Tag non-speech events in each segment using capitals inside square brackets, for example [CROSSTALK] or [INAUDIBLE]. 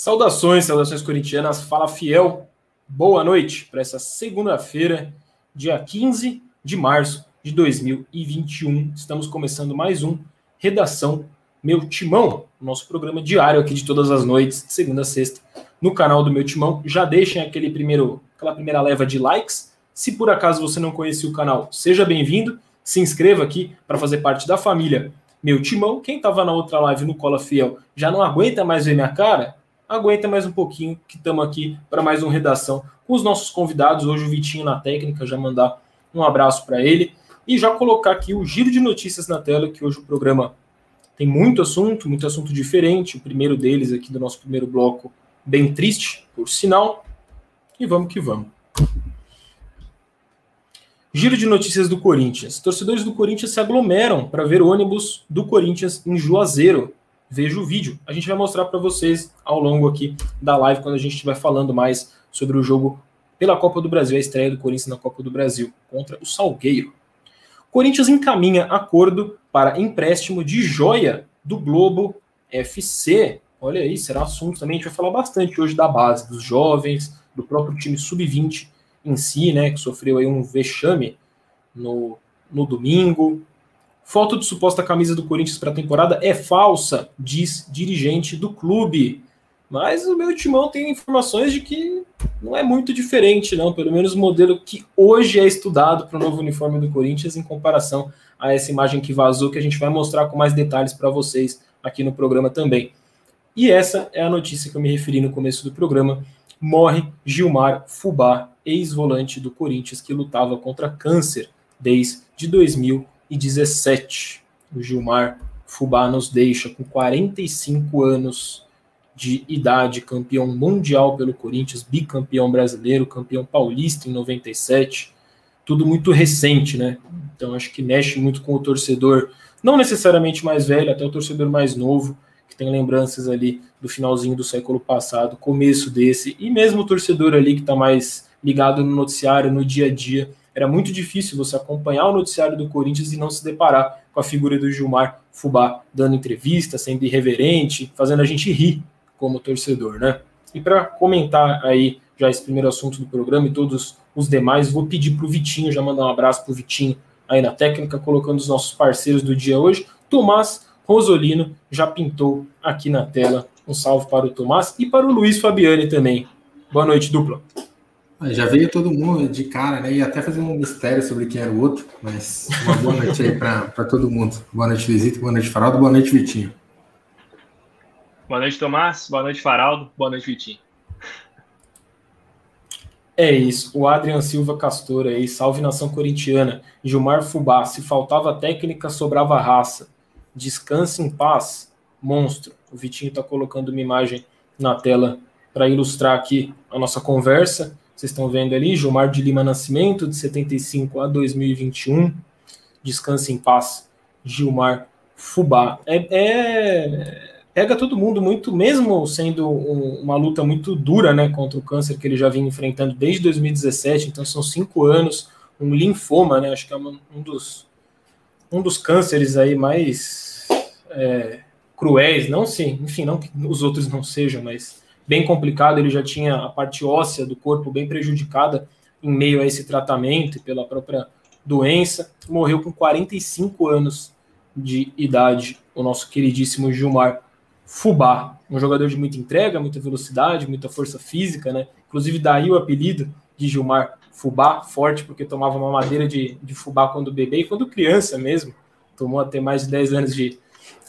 Saudações, saudações corintianas. Fala fiel. Boa noite para essa segunda-feira, dia 15 de março de 2021. Estamos começando mais um Redação Meu Timão, nosso programa diário aqui de todas as noites, de segunda a sexta, no canal do Meu Timão. Já deixem aquele primeiro, aquela primeira leva de likes. Se por acaso você não conhecia o canal, seja bem-vindo. Se inscreva aqui para fazer parte da família Meu Timão. Quem estava na outra live no Cola Fiel já não aguenta mais ver minha cara? Aguenta mais um pouquinho, que estamos aqui para mais uma redação com os nossos convidados. Hoje o Vitinho na técnica, já mandar um abraço para ele e já colocar aqui o giro de notícias na tela, que hoje o programa tem muito assunto, muito assunto diferente. O primeiro deles aqui do nosso primeiro bloco, bem triste, por sinal. E vamos que vamos. Giro de notícias do Corinthians. Torcedores do Corinthians se aglomeram para ver ônibus do Corinthians em Juazeiro veja o vídeo. A gente vai mostrar para vocês ao longo aqui da live, quando a gente estiver falando mais sobre o jogo pela Copa do Brasil, a estreia do Corinthians na Copa do Brasil contra o Salgueiro. Corinthians encaminha acordo para empréstimo de joia do Globo FC. Olha aí, será assunto também. A gente vai falar bastante hoje da base, dos jovens, do próprio time sub-20 em si, né, que sofreu aí um vexame no, no domingo, Foto de suposta camisa do Corinthians para a temporada é falsa, diz dirigente do clube. Mas o meu timão tem informações de que não é muito diferente, não. Pelo menos o modelo que hoje é estudado para o novo uniforme do Corinthians, em comparação a essa imagem que vazou, que a gente vai mostrar com mais detalhes para vocês aqui no programa também. E essa é a notícia que eu me referi no começo do programa. Morre Gilmar Fubá, ex-volante do Corinthians, que lutava contra câncer desde 2000 e 17. O Gilmar Fubá nos deixa com 45 anos de idade, campeão mundial pelo Corinthians, bicampeão brasileiro, campeão paulista em 97. Tudo muito recente, né? Então acho que mexe muito com o torcedor, não necessariamente mais velho, até o torcedor mais novo, que tem lembranças ali do finalzinho do século passado, começo desse, e mesmo o torcedor ali que está mais ligado no noticiário, no dia a dia, era muito difícil você acompanhar o noticiário do Corinthians e não se deparar com a figura do Gilmar Fubá dando entrevista, sendo irreverente, fazendo a gente rir como torcedor, né? E para comentar aí já esse primeiro assunto do programa e todos os demais, vou pedir para o Vitinho, já mandar um abraço para o Vitinho aí na técnica, colocando os nossos parceiros do dia hoje. Tomás Rosolino já pintou aqui na tela. Um salve para o Tomás e para o Luiz Fabiani também. Boa noite, dupla. Já veio todo mundo de cara, né? E até fazer um mistério sobre quem era o outro, mas uma boa noite aí para todo mundo. Boa noite, Visita, boa noite, Faraldo, boa noite, Vitinho. Boa noite, Tomás, boa noite, Faraldo, boa noite, Vitinho. É isso, o Adrian Silva Castor aí, salve nação corintiana. Gilmar Fubá, se faltava técnica, sobrava raça. Descanse em paz, monstro. O Vitinho está colocando uma imagem na tela para ilustrar aqui a nossa conversa. Vocês estão vendo ali, Gilmar de Lima Nascimento, de 75 a 2021. Descanse em paz, Gilmar Fubá. É, é, pega todo mundo muito, mesmo sendo um, uma luta muito dura né, contra o câncer que ele já vinha enfrentando desde 2017, então são cinco anos, um linfoma, né, acho que é uma, um, dos, um dos cânceres aí mais é, cruéis, não sim, enfim, não que os outros não sejam, mas bem complicado, ele já tinha a parte óssea do corpo bem prejudicada em meio a esse tratamento pela própria doença. Morreu com 45 anos de idade, o nosso queridíssimo Gilmar Fubá, um jogador de muita entrega, muita velocidade, muita força física, né? Inclusive daí o apelido de Gilmar Fubá, forte, porque tomava uma madeira de, de fubá quando bebê e quando criança mesmo. Tomou até mais de 10 anos de,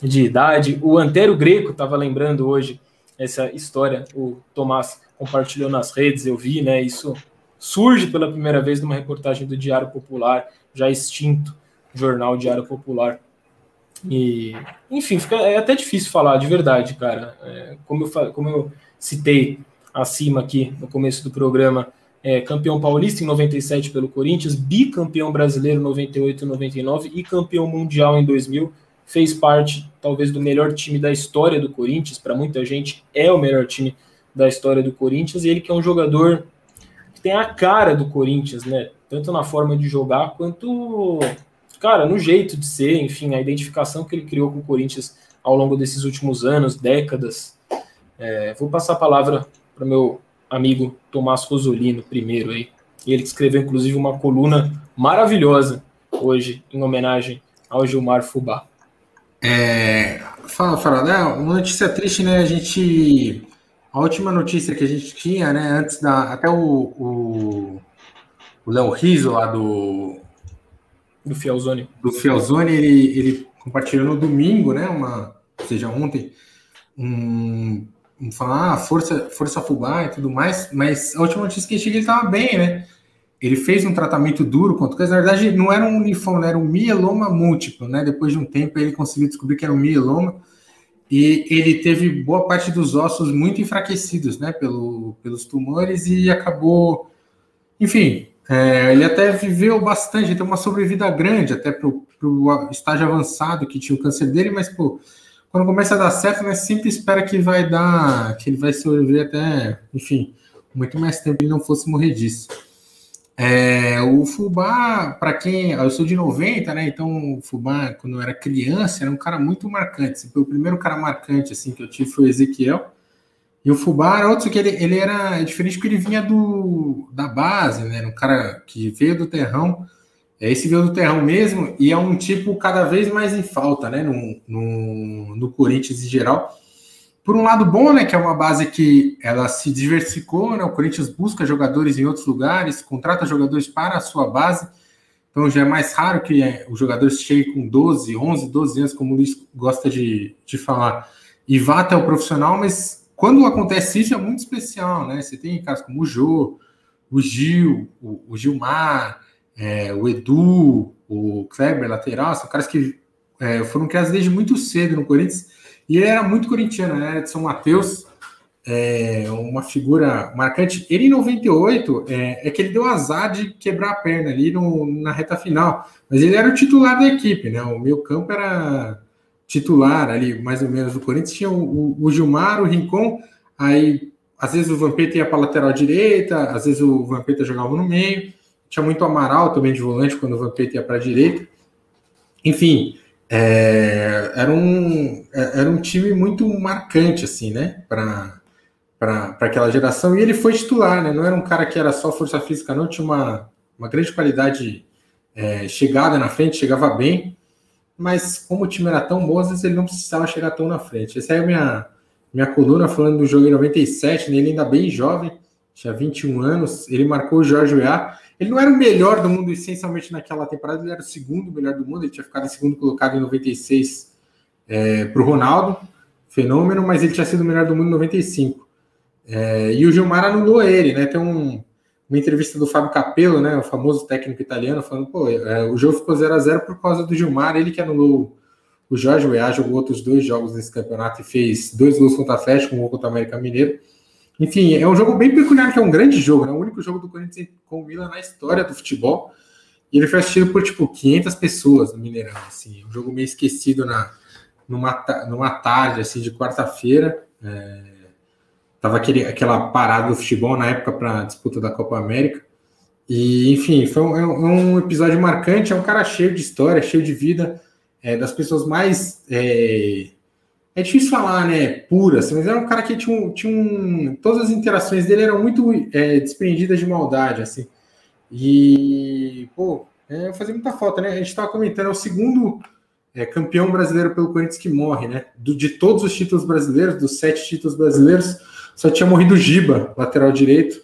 de idade. O Antero Greco estava lembrando hoje essa história o Tomás compartilhou nas redes, eu vi, né? Isso surge pela primeira vez numa reportagem do Diário Popular, já extinto jornal Diário Popular. E, enfim, fica, é até difícil falar de verdade, cara. É, como, eu, como eu citei acima aqui no começo do programa, é, campeão paulista em 97 pelo Corinthians, bicampeão brasileiro em 98 e 99 e campeão mundial em 2000 fez parte talvez do melhor time da história do Corinthians, para muita gente é o melhor time da história do Corinthians, e ele que é um jogador que tem a cara do Corinthians, né? Tanto na forma de jogar quanto, cara, no jeito de ser, enfim, a identificação que ele criou com o Corinthians ao longo desses últimos anos, décadas. É, vou passar a palavra para meu amigo Tomás Rosolino primeiro aí. Ele que escreveu, inclusive, uma coluna maravilhosa hoje, em homenagem ao Gilmar Fubá. É, fala, fala, é uma notícia triste, né? A gente. A última notícia que a gente tinha, né? Antes da. Até o, o, o Léo Riso lá do. Do Fielzone. Do Fielzone, ele, ele compartilhou no domingo, né? Uma, ou seja, ontem, um, um falar, ah, força, força Fubá e tudo mais, mas a última notícia que a gente tinha, ele estava bem, né? Ele fez um tratamento duro contra o câncer. Na verdade, não era um linfoma, era um mieloma múltiplo, né? Depois de um tempo, ele conseguiu descobrir que era um mieloma e ele teve boa parte dos ossos muito enfraquecidos, né? Pelo, pelos tumores e acabou, enfim, é, ele até viveu bastante, tem uma sobrevida grande até para o estágio avançado que tinha o câncer dele, mas pô, quando começa a dar certo, né? Sempre espera que vai dar, que ele vai sobreviver até, enfim, muito mais tempo e não fosse morrer disso. É, o Fubá, para quem. Eu sou de 90, né? Então, o Fubá, quando eu era criança, era um cara muito marcante. Assim, o primeiro cara marcante assim, que eu tive foi o Ezequiel. E o Fubá era outro que ele, ele era diferente porque ele vinha do, da base, né? Era um cara que veio do terrão. É, esse veio do terrão mesmo, e é um tipo cada vez mais em falta, né? No, no, no Corinthians em geral por um lado bom, né, que é uma base que ela se diversificou, né, o Corinthians busca jogadores em outros lugares, contrata jogadores para a sua base, então já é mais raro que é, os jogadores cheguem com 12, 11, 12 anos, como o Luiz gosta de, de falar, e vá até o profissional, mas quando acontece isso é muito especial, né, você tem casos como o Jô, o Gil, o, o Gilmar, é, o Edu, o Kleber, lateral, são caras que é, foram criados desde muito cedo no Corinthians, e ele era muito corintiano, né? Era de São Mateus, é, uma figura marcante. Ele em 98 é, é, que ele deu azar de quebrar a perna ali no, na reta final, mas ele era o titular da equipe, né? O meu campo era titular ali, mais ou menos, do Corinthians. Tinha o, o Gilmar, o Rincon, aí às vezes o Vampeta ia para a lateral direita, às vezes o Vampeta jogava no meio. Tinha muito Amaral também de volante quando o Vampeta ia para a direita. Enfim, é, era, um, é, era um time muito marcante, assim, né? Para aquela geração. E ele foi titular, né? Não era um cara que era só força física, não. Tinha uma, uma grande qualidade é, chegada na frente, chegava bem. Mas como o time era tão bom, às vezes ele não precisava chegar tão na frente. Essa é a minha, minha coluna falando do jogo em 97, né? ele ainda bem jovem, tinha 21 anos. Ele marcou o Jorge Weah ele não era o melhor do mundo, essencialmente naquela temporada, ele era o segundo melhor do mundo, ele tinha ficado em segundo colocado em 96 é, para o Ronaldo, fenômeno, mas ele tinha sido o melhor do mundo em 95. É, e o Gilmar anulou ele, né? Tem um, uma entrevista do Fábio Capello, né? O famoso técnico italiano, falando, pô, é, o jogo ficou 0 a 0 por causa do Gilmar, ele que anulou o Jorge Weah, jogou outros dois jogos nesse campeonato e fez dois gols contra a Atlético, um gol contra o América Mineiro. Enfim, é um jogo bem peculiar, que é um grande jogo, né? O único jogo do Corinthians com o Milan na história do futebol. E ele foi assistido por, tipo, 500 pessoas no Mineirão, assim. Um jogo meio esquecido na, numa, numa tarde, assim, de quarta-feira. É, tava aquele, aquela parada do futebol na época para disputa da Copa América. E, enfim, foi um, é um, é episódio marcante. É um cara cheio de história, cheio de vida. É, das pessoas mais... É, é difícil falar, né, pura, assim, mas era um cara que tinha um, tinha um todas as interações dele eram muito é, desprendidas de maldade, assim, e, pô, é, fazia muita falta, né, a gente estava comentando, é o segundo é, campeão brasileiro pelo Corinthians que morre, né, Do, de todos os títulos brasileiros, dos sete títulos brasileiros, só tinha morrido o Giba, lateral direito,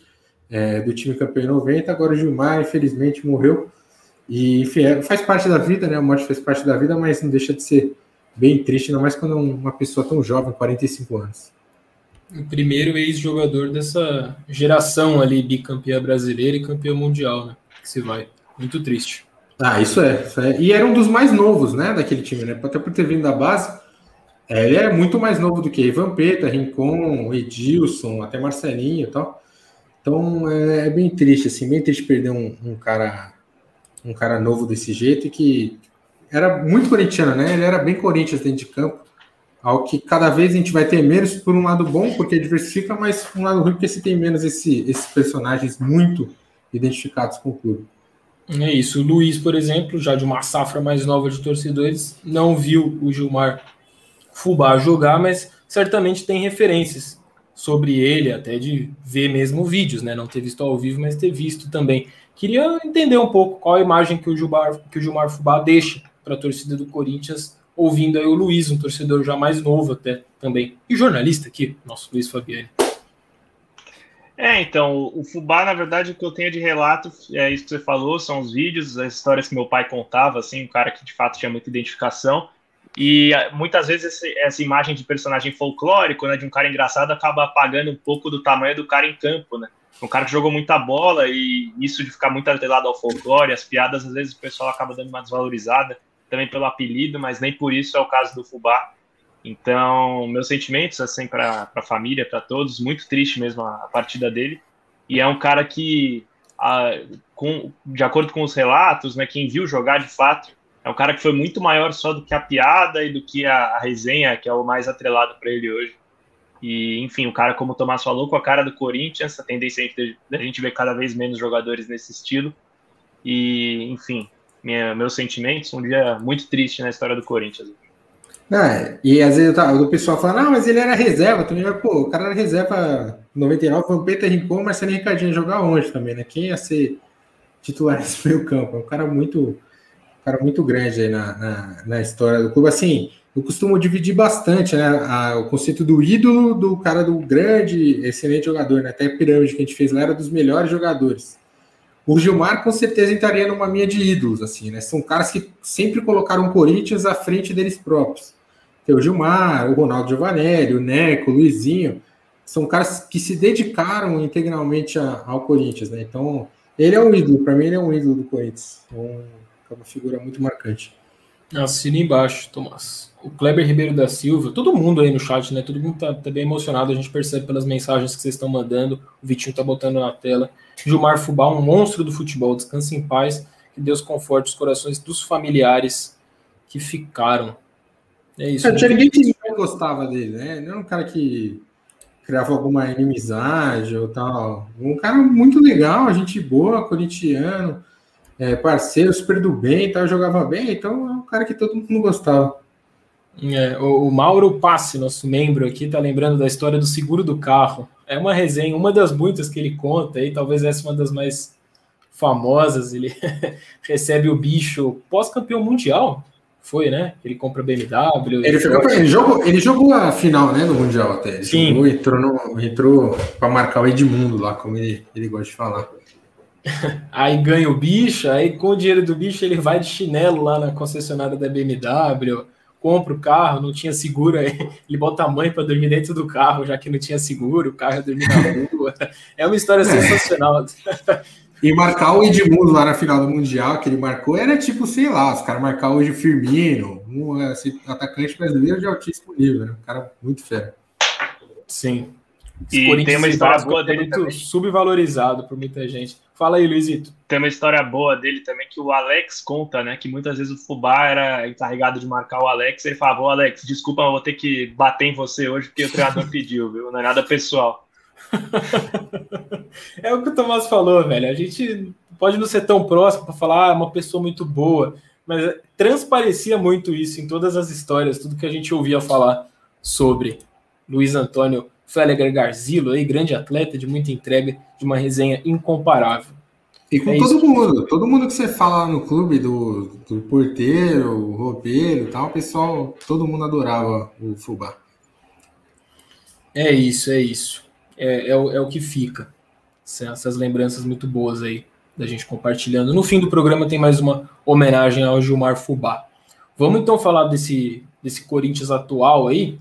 é, do time campeão em 90, agora o Gilmar, infelizmente, morreu, e, enfim, é, faz parte da vida, né, a morte faz parte da vida, mas não deixa de ser bem triste, ainda mais quando uma pessoa tão jovem, 45 anos. O primeiro ex-jogador dessa geração ali, bicampeã brasileira e campeão mundial, né? Que se vai. Muito triste. Ah, isso é, isso é. E era um dos mais novos, né, daquele time, né? Até por ter vindo da base. É, ele é muito mais novo do que Ivan Peta, Rincon, Edilson, até Marcelinho e tal. Então é, é, bem triste, assim, bem triste perder um, um, cara um cara novo desse jeito e que era muito corintiano, né? Ele era bem Corinthians dentro de campo. Ao que cada vez a gente vai ter menos, por um lado bom, porque diversifica, mas por um lado ruim, porque se tem menos esse, esses personagens muito identificados com o clube. É isso. O Luiz, por exemplo, já de uma safra mais nova de torcedores, não viu o Gilmar Fubá jogar, mas certamente tem referências sobre ele, até de ver mesmo vídeos, né? Não ter visto ao vivo, mas ter visto também. Queria entender um pouco qual a imagem que o Gilmar, que o Gilmar Fubá deixa para a torcida do Corinthians, ouvindo aí o Luiz, um torcedor já mais novo até também, e jornalista aqui, nosso Luiz Fabiani. É, então, o Fubá, na verdade, o que eu tenho de relato é isso que você falou, são os vídeos, as histórias que meu pai contava, assim, um cara que de fato tinha muita identificação. E ah, muitas vezes esse, essa imagem de personagem folclórico, né, de um cara engraçado, acaba apagando um pouco do tamanho do cara em campo, né? Um cara que jogou muita bola e isso de ficar muito atrelado ao folclore, as piadas, às vezes o pessoal acaba dando uma desvalorizada, também pelo apelido, mas nem por isso é o caso do Fubá. Então, meus sentimentos, assim, para a família, para todos, muito triste mesmo a, a, partida dele. E é um cara que, a, com, de acordo com os relatos, né, quem viu jogar de fato, é um cara que foi muito maior só do que a piada e do que a, a resenha, que é o mais atrelado para ele hoje. E, enfim, o cara, como o Tomás falou, com a cara do Corinthians, a tendência da gente ver cada vez menos jogadores nesse estilo. E, enfim, minha, meus sentimentos, um dia muito triste na história do Corinthians. É, e às vezes tava, o pessoal fala, não, mas ele era reserva também. Pô, o cara era reserva 99, foi o Peter Rincon, Marcelo Ricardinho jogar onde também, né? Quem ia ser titular [LAUGHS] nesse meio campo? É um cara muito, um cara muito grande aí na, na, na, história do clube. Assim, eu costumo dividir bastante né, a, o conceito do ídolo do cara do grande, excelente jogador, né? Até a pirâmide que a gente fez lá era dos melhores jogadores. O Gilmar com certeza entraria numa minha de ídolos, assim, né? São caras que sempre colocaram o Corinthians à frente deles próprios. Tem o Gilmar, o Ronaldo Giovanelli, o Neco, o Luizinho, são caras que se dedicaram integralmente a, ao Corinthians, né? Então, ele é um ídolo, para mim ele é um ídolo do Corinthians. Então, é uma figura muito marcante. Assina embaixo, Tomás. O Kleber Ribeiro da Silva, todo mundo aí no chat, né? Todo mundo tá, tá, bem emocionado, a gente percebe pelas mensagens que vocês estão mandando. O Vitinho tá botando na tela. Gilmar Fubá, um monstro do futebol, descanse em paz. Que Deus conforte os corações dos familiares que ficaram. É isso. É, tinha ninguém que não gostava dele, né? Não era um cara que criava alguma inimizade ou tal. Um cara muito legal, gente boa, corintiano, é, parceiro, super do bem, tal, jogava bem, então é um cara que todo mundo gostava. É, o, o, Mauro Passe, nosso membro aqui, tá lembrando da história do seguro do carro. É uma resenha, uma das muitas que ele conta aí, talvez essa uma das mais famosas. Ele [LAUGHS] recebe o bicho pós-campeão mundial, foi, né? Ele compra BMW. Ele, ficou, ele, jogou, ele jogou a final, né, do Mundial até. Ele Sim. Jogou, entrou, no, entrou para marcar o Edmundo lá, como ele, ele gosta de falar. [LAUGHS] aí ganha o bicho, aí com o dinheiro do bicho ele vai de chinelo lá na concessionária da BMW, compra o carro, não tinha seguro, aí [LAUGHS] ele bota a mãe para dormir dentro do carro, já que não tinha seguro, o carro ia dormir na rua. [LAUGHS] É uma história é. sensacional. [LAUGHS] E marcar o Edmundo lá na final do Mundial, que ele marcou, era tipo, sei lá, os caras marcar hoje o Firmino, um assim, atacante brasileiro de altíssimo nível, né? Um cara muito fera. Sim. E tem uma história boa dele muito também. subvalorizado por muita gente. Fala aí, Luizito. Tem uma história boa dele também que o Alex conta, né? Que muitas vezes o Fubá era encarregado de marcar o Alex. Ele falava: Ô Alex, desculpa, eu vou ter que bater em você hoje porque o treinador [LAUGHS] pediu, viu? Não é nada pessoal [LAUGHS] é o que o Tomás falou, velho. A gente pode não ser tão próximo para falar, ah, uma pessoa muito boa, mas transparecia muito isso em todas as histórias, tudo que a gente ouvia falar sobre Luiz Antônio Feleger Garzilo, aí, grande atleta de muita entrega, de uma resenha incomparável. E com é todo isso. mundo, todo mundo que você fala lá no clube, do, do porteiro, o roupeiro e tal, o pessoal, todo mundo adorava o Fubá. É isso, é isso é, é, o, é o que fica. Essas lembranças muito boas aí da gente compartilhando. No fim do programa tem mais uma homenagem ao Gilmar Fubá. Vamos então falar desse, desse Corinthians atual aí.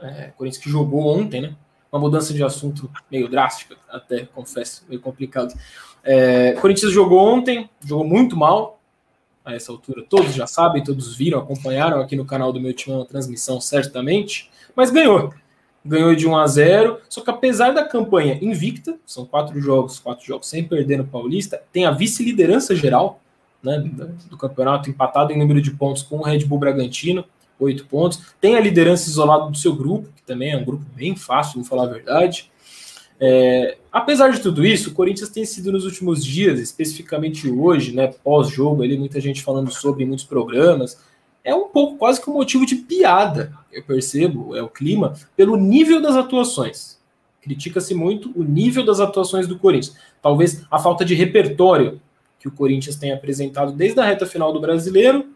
É, Corinthians que jogou ontem, né? Uma mudança de assunto meio drástica, até confesso, meio complicado. É, Corinthians jogou ontem, jogou muito mal a essa altura. Todos já sabem, todos viram, acompanharam aqui no canal do meu time uma transmissão, certamente, mas ganhou ganhou de 1 a 0. Só que apesar da campanha invicta, são quatro jogos, quatro jogos sem perder no Paulista, tem a vice-liderança geral né, do campeonato, empatado em número de pontos com o Red Bull Bragantino, oito pontos. Tem a liderança isolada do seu grupo, que também é um grupo bem fácil, vou falar a verdade. É, apesar de tudo isso, o Corinthians tem sido nos últimos dias, especificamente hoje, né, pós-jogo, ali muita gente falando sobre em muitos programas, é um pouco quase que um motivo de piada, eu percebo, é o clima, pelo nível das atuações. Critica-se muito o nível das atuações do Corinthians. Talvez a falta de repertório que o Corinthians tem apresentado desde a reta final do brasileiro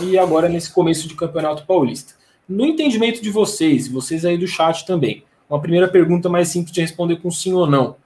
e agora nesse começo de campeonato paulista. No entendimento de vocês, vocês aí do chat também, uma primeira pergunta mais simples de responder com sim ou não.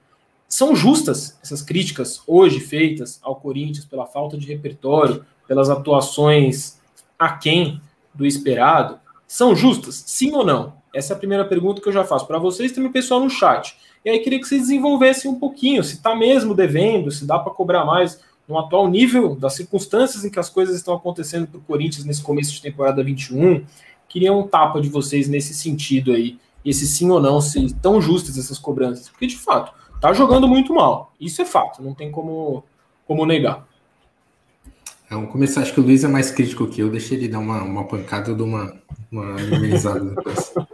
São justas essas críticas hoje feitas ao Corinthians pela falta de repertório, pelas atuações aquém do esperado? São justas? Sim ou não? Essa é a primeira pergunta que eu já faço para vocês e também pessoal no chat. E aí queria que vocês desenvolvessem um pouquinho, se está mesmo devendo, se dá para cobrar mais no atual nível das circunstâncias em que as coisas estão acontecendo para o Corinthians nesse começo de temporada 21. Queria um tapa de vocês nesse sentido aí, esse sim ou não, se tão justas essas cobranças, porque de fato tá jogando muito mal. Isso é fato, não tem como, como negar. Vamos começar, acho que o Luiz é mais crítico que eu, deixei ele dar uma, uma pancada, eu dou uma, uma depois. [LAUGHS]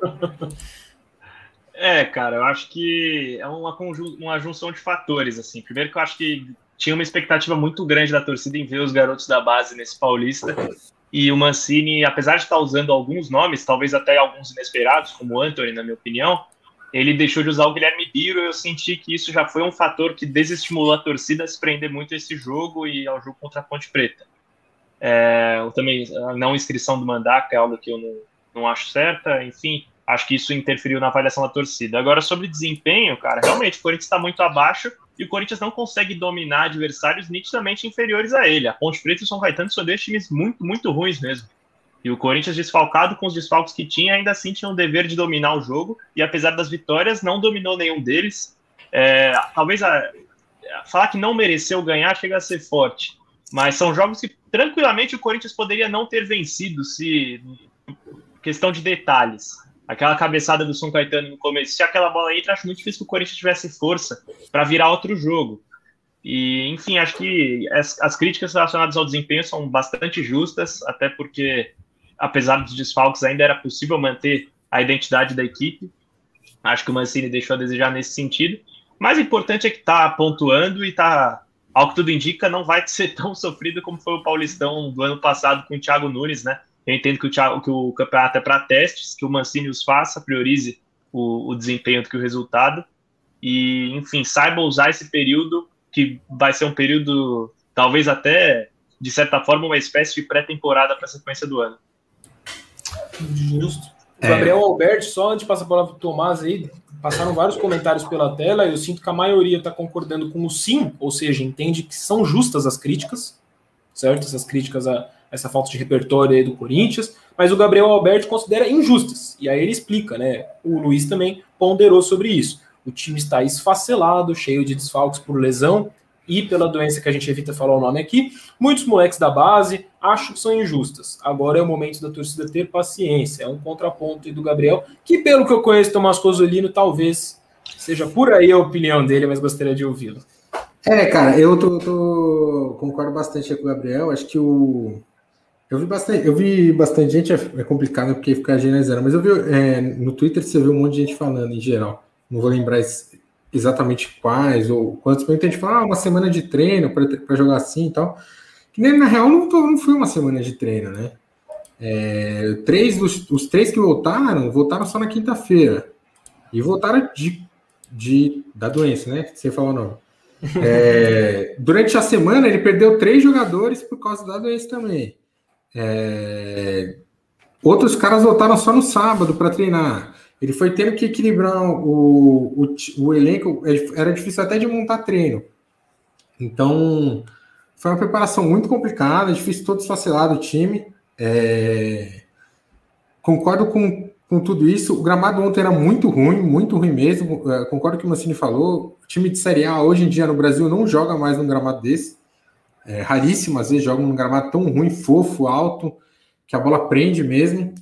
É, cara, eu acho que é uma, uma junção de fatores, assim. Primeiro que eu acho que tinha uma expectativa muito grande da torcida em ver os garotos da base nesse Paulista. E o Mancini, apesar de estar usando alguns nomes, talvez até alguns inesperados, como o Anthony, na minha opinião, ele deixou de usar o Guilherme Biro. Eu senti que isso já foi um fator que desestimulou a torcida a se prender muito a esse jogo e ao jogo contra a Ponte Preta. É, também a não inscrição do Mandaca é algo que eu não, não acho certa. Enfim, acho que isso interferiu na avaliação da torcida. Agora, sobre desempenho, cara, realmente o Corinthians está muito abaixo e o Corinthians não consegue dominar adversários nitidamente inferiores a ele. A Ponte Preta e o São Caetano são dois times muito, muito ruins mesmo. E o Corinthians, desfalcado com os desfalques que tinha, ainda assim tinha o dever de dominar o jogo, e apesar das vitórias, não dominou nenhum deles. É, talvez a, falar que não mereceu ganhar chega a ser forte, mas são jogos que tranquilamente o Corinthians poderia não ter vencido se questão de detalhes aquela cabeçada do São Caetano no começo, se aquela bola entra, acho muito difícil que o Corinthians tivesse força para virar outro jogo. E, enfim, acho que as, as, críticas relacionadas ao desempenho são bastante justas, até porque, apesar dos desfalques, ainda era possível manter a identidade da equipe. Acho que o Mancini deixou a desejar nesse sentido. Mais importante é que está pontuando e está, ao que tudo indica, não vai [LAUGHS] ser tão sofrido como foi o Paulistão do ano passado com o Thiago Nunes, né? Eu entendo que o, Thiago, que o campeonato é para testes, que o Mancini os faça, priorize o, o desempenho do que o resultado. E, enfim, saiba usar esse período, que vai ser um período, talvez até, de certa forma, uma espécie de pré-temporada para a sequência do ano. Justo. O Gabriel é. Alberto, só antes de passar a palavra para o Tomás aí, passaram vários comentários pela tela, eu sinto que a maioria está concordando com o sim, ou seja, entende que são justas as críticas, certo? Essas críticas a, essa falta de repertório aí do Corinthians, mas o Gabriel Alberto considera injustas. E aí ele explica, né? O Luiz também ponderou sobre isso. O time está esfacelado, cheio de desfalques por lesão e pela doença que a gente evita falar o nome aqui. Muitos moleques da base acham que são injustas. Agora é o momento da torcida ter paciência. É um contraponto aí do Gabriel, que pelo que eu conheço, Tomás Cosolino, talvez seja por aí a opinião dele, mas gostaria de ouvi-lo. É, cara, eu tô, tô, concordo bastante com o Gabriel. Acho que o, eu vi bastante, eu vi bastante gente, é, é complicado porque ficar generalizando, mas eu vi é, no Twitter você viu um monte de gente falando em geral. Não vou lembrar exatamente quais ou quantos, mas tem gente falando, ah, uma semana de treino para jogar assim e tal. Que nem na real não, não foi uma semana de treino, né? É, três dos, os três que voltaram, voltaram só na quinta-feira. E voltaram de, de, da doença, né? Você falou não. É, durante a semana ele perdeu três jogadores por causa da doença também. É... Outros caras voltaram só no sábado para treinar. Ele foi tendo que equilibrar o, o, o, elenco, era difícil até de montar treino. Então, foi uma preparação muito complicada, difícil todo esfacelado o time. É... Concordo com, com tudo isso. O gramado ontem era muito ruim, muito ruim mesmo. É, concordo com o que o Mancini falou. O time de Série A hoje em dia no Brasil não joga mais num gramado desse. É, raríssimo, às vezes, jogam num gramado tão ruim, fofo, alto, que a bola prende mesmo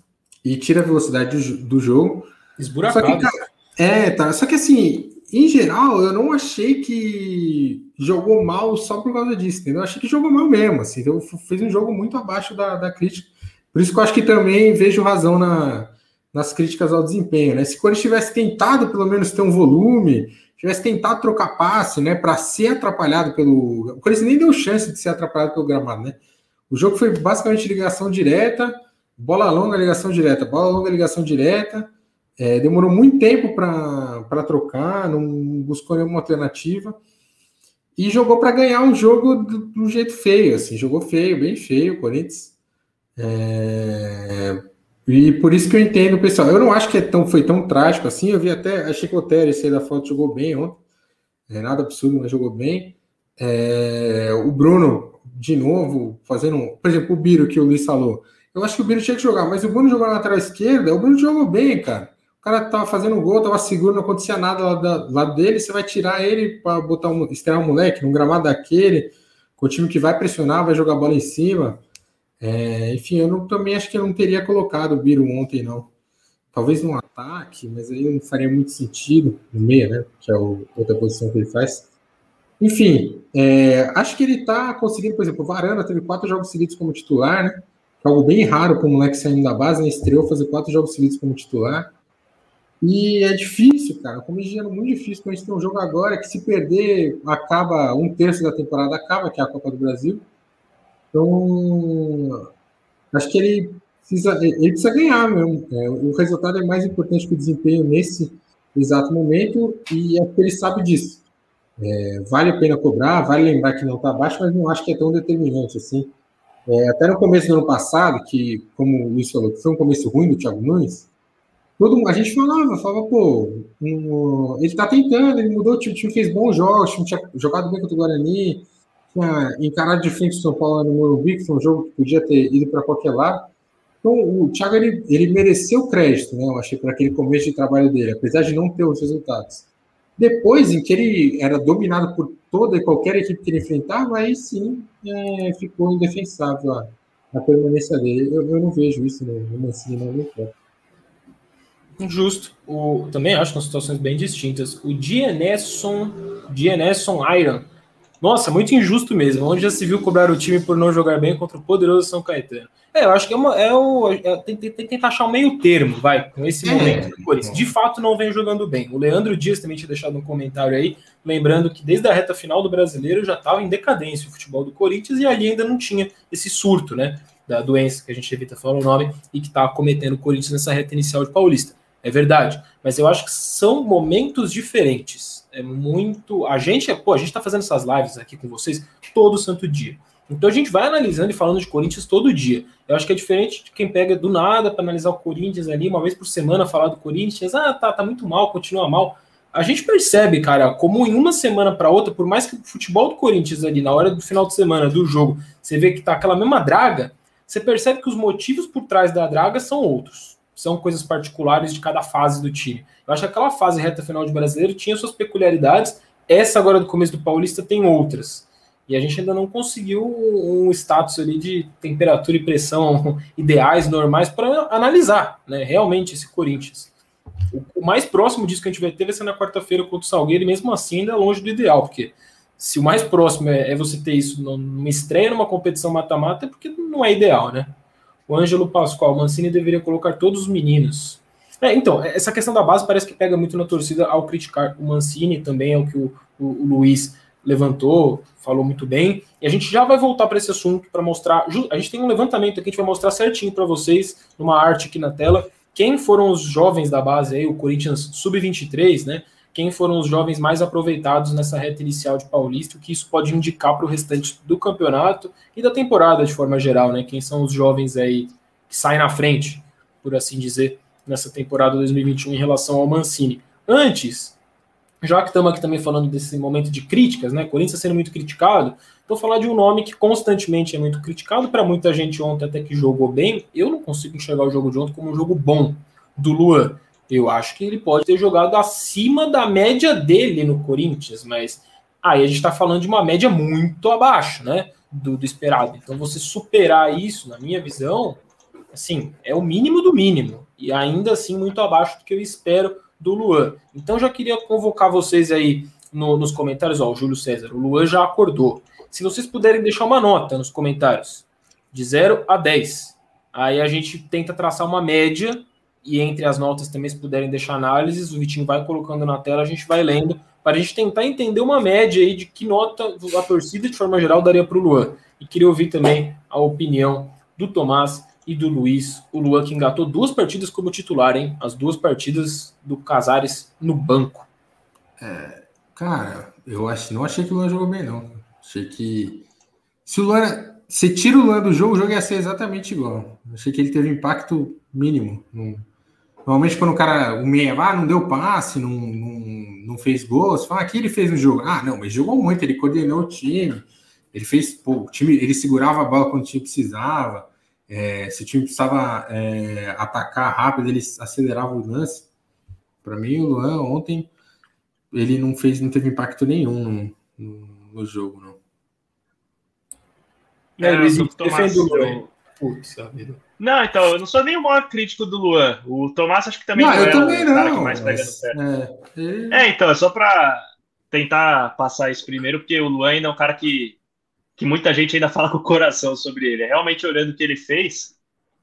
e tira a velocidade do, do jogo. Esburacado. Só que, cara, é, tá. Só que assim, em geral, eu não achei que jogou mal só por causa disso, entendeu? Eu achei que jogou mal mesmo, assim. Então, fez um jogo muito abaixo da, da crítica. Por isso que eu acho que também vejo razão na, nas críticas ao desempenho, né? Se o Corinthians tivesse tentado pelo menos ter um volume, tivesse tentado trocar passe, né, para ser atrapalhado pelo. O Corinthians nem deu chance de ser atrapalhado pelo gramado, né? O jogo foi basicamente ligação direta, bola longa, ligação direta, bola longa, ligação direta. É, demorou muito tempo para trocar, não buscou nenhuma alternativa e jogou para ganhar um jogo do, do, jeito feio, assim, jogou feio, bem feio, o Corinthians. É, e por isso que eu entendo, pessoal. Eu não acho que é tão, foi tão trágico assim. Eu vi até, achei que o Teres aí da foto jogou bem ontem. É nada absurdo, mas jogou bem. É, o Bruno, de novo, fazendo. Por exemplo, o Biro, que o Luiz falou. Eu acho que o Biro tinha que jogar, mas o Bruno jogou na lateral esquerda. O Bruno jogou bem, cara. O cara tava fazendo gol, tava seguro, não acontecia nada lá, da, lá dele. Você vai tirar ele para botar um, estrear um moleque num gramado daquele, com o time que vai pressionar, vai jogar bola em cima. É, enfim, eu não, também acho que eu não teria colocado o Biro ontem, não. Talvez no ataque, mas aí não faria muito sentido no meia, né? Que é o, outra posição que ele faz. Enfim, é, acho que ele tá conseguindo, por exemplo, o Varanda teve quatro jogos seguidos como titular, né? É algo bem raro para o moleque saindo da base, né? Estreou fazer quatro jogos seguidos como titular. E é difícil, cara. Como engenheiro, muito difícil, porque a gente tem um jogo agora que se perder, acaba um terço da temporada, acaba, que é a Copa do Brasil. Então, acho que ele precisa, ele precisa ganhar mesmo. É, o resultado é mais importante que o desempenho nesse exato momento e é que ele sabe disso. É, vale a pena cobrar, vale lembrar que não está baixo, mas não acho que é tão determinante assim. É, até no começo do ano passado, que, como o Luiz falou, foi um começo ruim do Thiago Nunes, todo, a gente falava, falava, pô, um, ele está tentando, ele mudou, o time, fez bons jogos, tinha jogado bem contra o Guarani, tinha encarado de frente o São Paulo no Morumbi, que foi um jogo que podia ter ido para qualquer lado. Então, o Thiago ele, ele mereceu crédito, né? Eu achei, para aquele começo de trabalho dele, apesar de não ter os resultados. Depois, em que ele era dominado por toda e qualquer equipe que ele enfrentava, aí sim é, ficou indefensável a, a permanência dele. Eu, eu, não vejo isso no, no Mancini, não, não Justo. O, também acho que são situações bem distintas. O Dienesson, Dienesson Iron nossa, muito injusto mesmo. Onde já se viu cobrar o time por não jogar bem contra o poderoso São Caetano. É, eu acho que é, uma, é o. É, tem, tem, tem, que tentar achar um meio termo, vai, com esse é, momento do Corinthians. De fato, não vem jogando bem. O Leandro Dias também tinha deixado um comentário aí, lembrando que desde a reta final do brasileiro já estava em decadência o futebol do Corinthians e ali ainda não tinha esse surto, né? Da doença que a gente evita falar o nome e que está cometendo o Corinthians nessa reta inicial de Paulista. É verdade. Mas eu acho que são momentos diferentes. É muito. A gente, pô, a gente tá fazendo essas lives aqui com vocês todo santo dia. Então a gente vai analisando e falando de Corinthians todo dia. Eu acho que é diferente de quem pega do nada para analisar o Corinthians ali, uma vez por semana, falar do Corinthians. Ah, tá, tá muito mal, continua mal. A gente percebe, cara, como em uma semana para outra, por mais que o futebol do Corinthians ali, na hora do final de semana do jogo, você vê que tá aquela mesma draga, você percebe que os motivos por trás da draga são outros são coisas particulares de cada fase do time. Eu acho que aquela fase reta final de brasileiro tinha suas peculiaridades, essa agora do começo do Paulista tem outras. E a gente ainda não conseguiu um status ali de temperatura e pressão [LAUGHS] ideais, normais, para analisar né, realmente esse Corinthians. O, mais próximo disso que a gente vai ter vai ser na quarta-feira contra o Salgueiro, e mesmo assim ainda é longe do ideal, porque se o mais próximo é, é você ter isso numa estreia numa competição mata-mata, é porque não é ideal, né? O Ângelo Pascoal, Mancini deveria colocar todos os meninos. É, então, essa questão da base parece que pega muito na torcida ao criticar o Mancini, também é o que o, o, o Luiz levantou, falou muito bem. E a gente já vai voltar para esse assunto para mostrar. A gente tem um levantamento aqui, a gente vai mostrar certinho para vocês, numa arte aqui na tela, quem foram os jovens da base aí, o Corinthians Sub-23, né? Quem foram os jovens mais aproveitados nessa reta inicial de Paulista, o que isso pode indicar para o restante do campeonato e da temporada de forma geral, né? Quem são os jovens aí que saem na frente, por assim dizer, nessa temporada 2021 em relação ao Mancini. Antes, já que estamos aqui também falando desse momento de críticas, né? Corinthians sendo muito criticado, vou falar de um nome que constantemente é muito criticado para muita gente ontem até que jogou bem. Eu não consigo enxergar o jogo de ontem como um jogo bom do Luan. Eu acho que ele pode ter jogado acima da média dele no Corinthians, mas aí a gente está falando de uma média muito abaixo, né? Do, do, esperado. Então, você superar isso, na minha visão, assim, é o mínimo do mínimo. E ainda assim, muito abaixo do que eu espero do Luan. Então, já queria convocar vocês aí no, nos comentários. Ó, o Júlio César, o Luan já acordou. Se vocês puderem deixar uma nota nos comentários, de 0 a 10. Aí a gente tenta traçar uma média e entre as notas também, se puderem deixar análises, o Vitinho vai colocando na tela, a gente vai lendo, para a gente tentar entender uma média aí de que nota a torcida, de forma geral, daria para o Luan. E queria ouvir também a opinião do Tomás e do Luiz. O Luan que engatou duas partidas como titular, hein? As duas partidas do Casares no banco. É, cara, eu acho, não achei que o Luan jogou bem, não. Achei que. Se o Luan. Se tira o Luan do jogo, o jogo ia ser exatamente igual. Achei que ele teve impacto mínimo. Normalmente, quando o cara, o meia, ah, não deu passe, não, não, não fez gol, você fala, aqui ah, ele fez no jogo. Ah, não, mas jogou muito, ele coordenou o time. Ele fez, pô, o time, ele segurava a bola quando o time precisava. É, se o time precisava é, atacar rápido, ele acelerava o lance. Para mim, o Luan ontem ele não fez, não teve impacto nenhum no, no, no jogo, não. É, Luiz, defende o Luan. Putz, não, então, eu não sou nem o maior crítico do Luan. O Tomás acho que também não, não eu é também o cara que mais pega no pé. É, é, então, é só para tentar passar isso primeiro, porque o Luan ainda é um cara que, que muita gente ainda [LAUGHS] fala com o coração sobre ele. Realmente, olhando o que ele fez,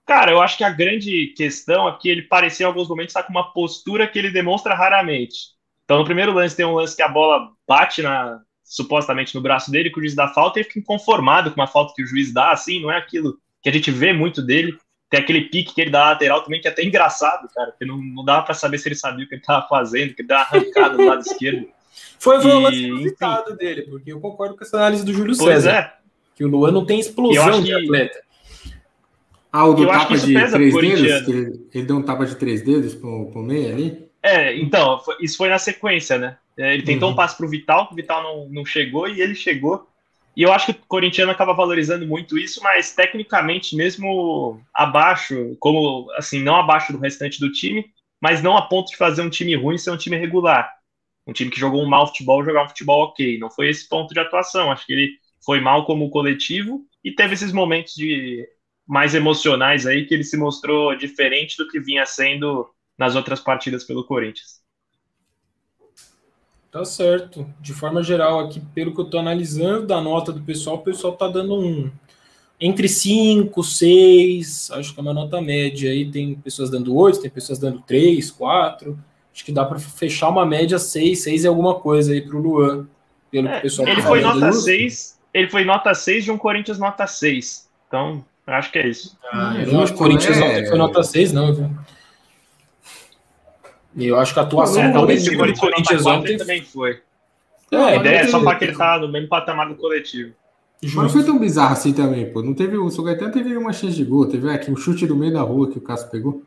cara, eu acho que a grande questão é que ele parecia em alguns momentos estar com uma postura que ele demonstra raramente. Então, no primeiro lance, tem um lance que a bola bate na supostamente no braço dele, que o juiz dá falta, e ele fica inconformado com uma falta que o juiz dá, assim, não é aquilo que a gente vê muito dele. Tem aquele pique que ele dá lateral também, que é até engraçado, cara, porque não, não dava para saber se ele sabia o que ele estava fazendo, que ele dá uma arrancada do lado esquerdo. [LAUGHS] Foi, foi e, o lance inusitado dele, porque eu concordo com essa análise do Júlio pois César. É. Que o Luan não tem explosão de atleta. Ah, o do tapa de três dedos? Ele, ele, deu um tapa de três dedos pro, pro meio ali? É, então, isso foi na sequência, né? É, ele tentou uhum. um passe para o Vital, o Vital não, não chegou e ele chegou. E eu acho que o corintiano acaba valorizando muito isso, mas tecnicamente, mesmo abaixo, como assim, não abaixo do restante do time, mas não a ponto de fazer um time ruim ser um time regular. Um time que jogou um mau futebol, jogar um futebol ok. Não foi esse ponto de atuação. Acho que ele foi mal como coletivo e teve esses momentos de mais emocionais aí que ele se mostrou diferente do que vinha sendo nas outras partidas pelo Corinthians. Tá certo. De forma geral, aqui, pelo que eu tô analisando da nota do pessoal, o pessoal tá dando um entre 5, 6, acho que é uma nota média aí. Tem pessoas dando 8, tem pessoas dando 3, 4. Acho que dá para fechar uma média 6, 6 é alguma coisa aí pro Luan. Pelo é, que o pessoal ele tá foi nota 6, ele foi nota 6 de um Corinthians nota 6. Então, acho que é isso. Ah, eu não acho que o Corinthians é... foi nota 6, não, viu? E eu acho que a atuação é, coletiva do Corinthians ontem também foi. É, a ideia é só para que ele tá no mesmo patamar do coletivo. Mas não foi tão bizarro assim também, pô. Não teve, o São teve uma chance de gol, teve aqui um chute do meio da rua que o Cássio pegou.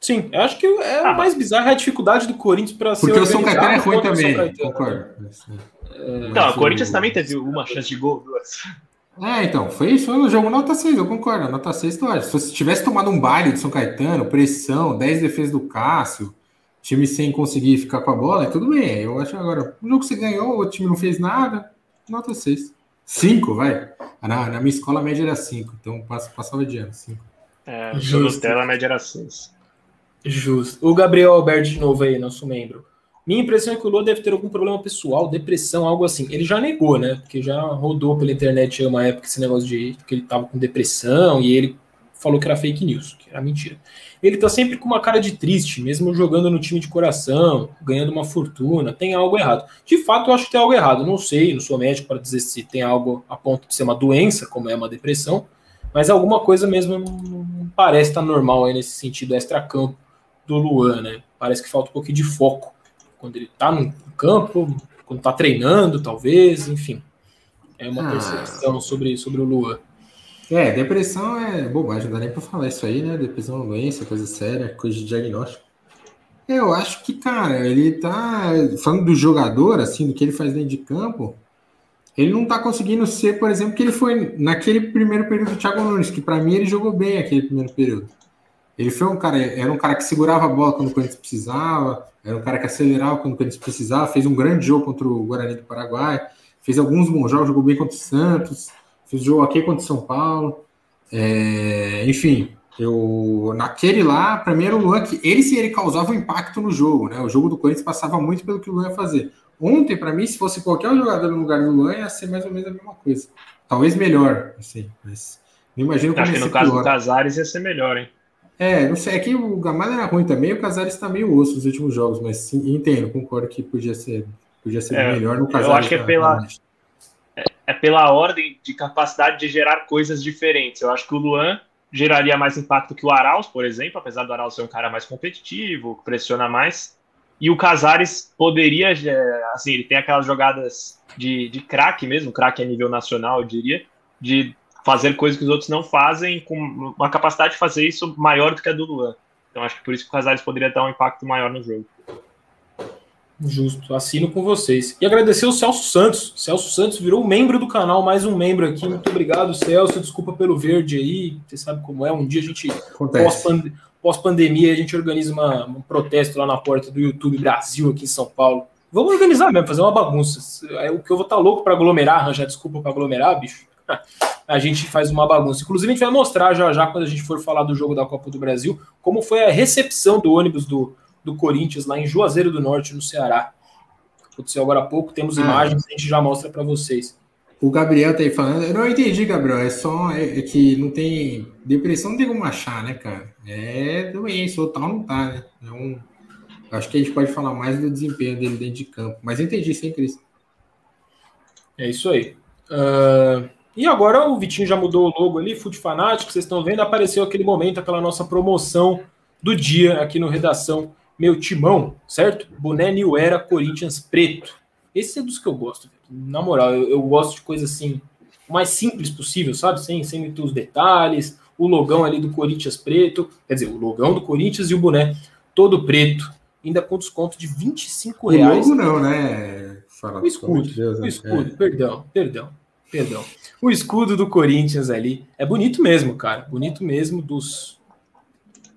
Sim, eu acho que é ah, o mais bizarro é a dificuldade do Corinthians para ser Porque o São Caetano é ruim também, concordo. É, não, o Corinthians também teve uma chance de gol, duas. É, então, foi isso, foi no jogo nota 6, eu concordo, nota 6 tu acha. Se você tivesse tomado um baile de São Caetano, pressão, 10 defesas do Cássio, time sem conseguir ficar com a bola, tudo bem. Eu acho agora, o jogo que você ganhou, o time não fez nada, nota 6. 5, vai. Na, na minha escola a média era 5, então passava de ano, 5. É, no tela a média era 6. Justo. O Gabriel Alberto de novo aí, nosso membro. Minha impressão é que o Lula deve ter algum problema pessoal, depressão, algo assim. Ele já negou, né? Porque já rodou pela internet uma época esse negócio de que ele tava com depressão e ele falou que era fake news, que era mentira. Ele tá sempre com uma cara de triste, mesmo jogando no time de coração, ganhando uma fortuna, tem algo errado. De fato, eu acho que tem algo errado. Não sei, não sou médico para dizer se tem algo a ponto de ser uma doença, como é uma depressão, mas alguma coisa mesmo não parece estar normal aí nesse sentido extra-campo do Luan, né? Parece que falta um pouquinho de foco quando ele está no campo, quando está treinando, talvez, enfim. É uma ah, percepção sobre, sobre o Luan. É, depressão é bobagem, não dá nem para falar isso aí, né? Depressão é uma doença, coisa séria, coisa de diagnóstico. Eu acho que, cara, ele tá. Falando do jogador, assim, do que ele faz dentro de campo, ele não tá conseguindo ser, por exemplo, que ele foi naquele primeiro período do Thiago Nunes, que para mim ele jogou bem aquele primeiro período. Ele foi um cara, era um cara que segurava a bola quando o Corinthians precisava, era um cara que acelerava quando o Corinthians precisava, fez um grande jogo contra o Guarani do Paraguai, fez alguns bons jogos, jogou bem contra o Santos, fez jogo aqui contra o São Paulo. É, enfim, eu naquele lá, para mim era o Luan que ele se ele causava um impacto no jogo, né? O jogo do Corinthians passava muito pelo que o Luan ia fazer. Ontem, para mim, se fosse qualquer jogador no lugar do Luan, ia ser mais ou menos a mesma coisa. Talvez melhor, assim, mas não imagino como Acho que no caso pior. do Casares ia ser melhor, hein? É, não sei, é que o Gamalho era ruim também, o Casares está meio osso nos últimos jogos, mas sim, entendo, concordo que podia ser, podia ser é, melhor no Casares. Eu acho que é pela, é, é pela ordem de capacidade de gerar coisas diferentes. Eu acho que o Luan geraria mais impacto que o Arauz, por exemplo, apesar do Arauz ser um cara mais competitivo, pressiona mais. E o Casares poderia, é, assim, ele tem aquelas jogadas de, de craque mesmo, craque a nível nacional, eu diria, de fazer coisas que os outros não fazem, com uma capacidade de fazer isso maior do que a do Luan. Então acho que por isso que o Casares poderia dar um impacto maior no jogo. Justo, assino com vocês. E agradecer o Celso Santos. Celso Santos virou membro do canal, mais um membro aqui. Muito obrigado, Celso. Desculpa pelo verde aí. Você sabe como é. Um dia a gente, pós-pandemia, pós a gente organiza uma, um protesto lá na porta do YouTube Brasil aqui em São Paulo. Vamos organizar mesmo, fazer uma bagunça. É o que eu vou estar tá louco para aglomerar, arranjar desculpa para aglomerar, bicho. [LAUGHS] A gente faz uma bagunça. Inclusive, a gente vai mostrar já já, quando a gente for falar do jogo da Copa do Brasil, como foi a recepção do ônibus do, do Corinthians lá em Juazeiro do Norte, no Ceará. Aconteceu agora há pouco, temos ah. imagens, a gente já mostra para vocês. O Gabriel tá aí falando, eu não entendi, Gabriel, é só é, é, que não tem. Depressão não tem como achar, né, cara? É doença, ou tal não tá, né? É um, acho que a gente pode falar mais do desempenho dele dentro de campo, mas entendi sim, Cris. É isso aí. Uh, e agora o Vitinho já mudou o logo ali, Food Fanático, vocês estão vendo, apareceu aquele momento, aquela nossa promoção do dia aqui no Redação meu timão, certo? Boné New Era Corinthians preto. Esse é dos que eu gosto. Na moral, eu, eu gosto de coisa assim, o mais simples possível, sabe? Sem, sem muitos detalhes. O logão ali do Corinthians preto, quer dizer, o logão do Corinthians e o boné todo preto, ainda com desconto de 25 reais. O logo não, né? Fala, o escudo, de Deus, o escudo, é. perdão, perdão, perdão. O escudo do Corinthians ali é bonito mesmo, cara, bonito mesmo dos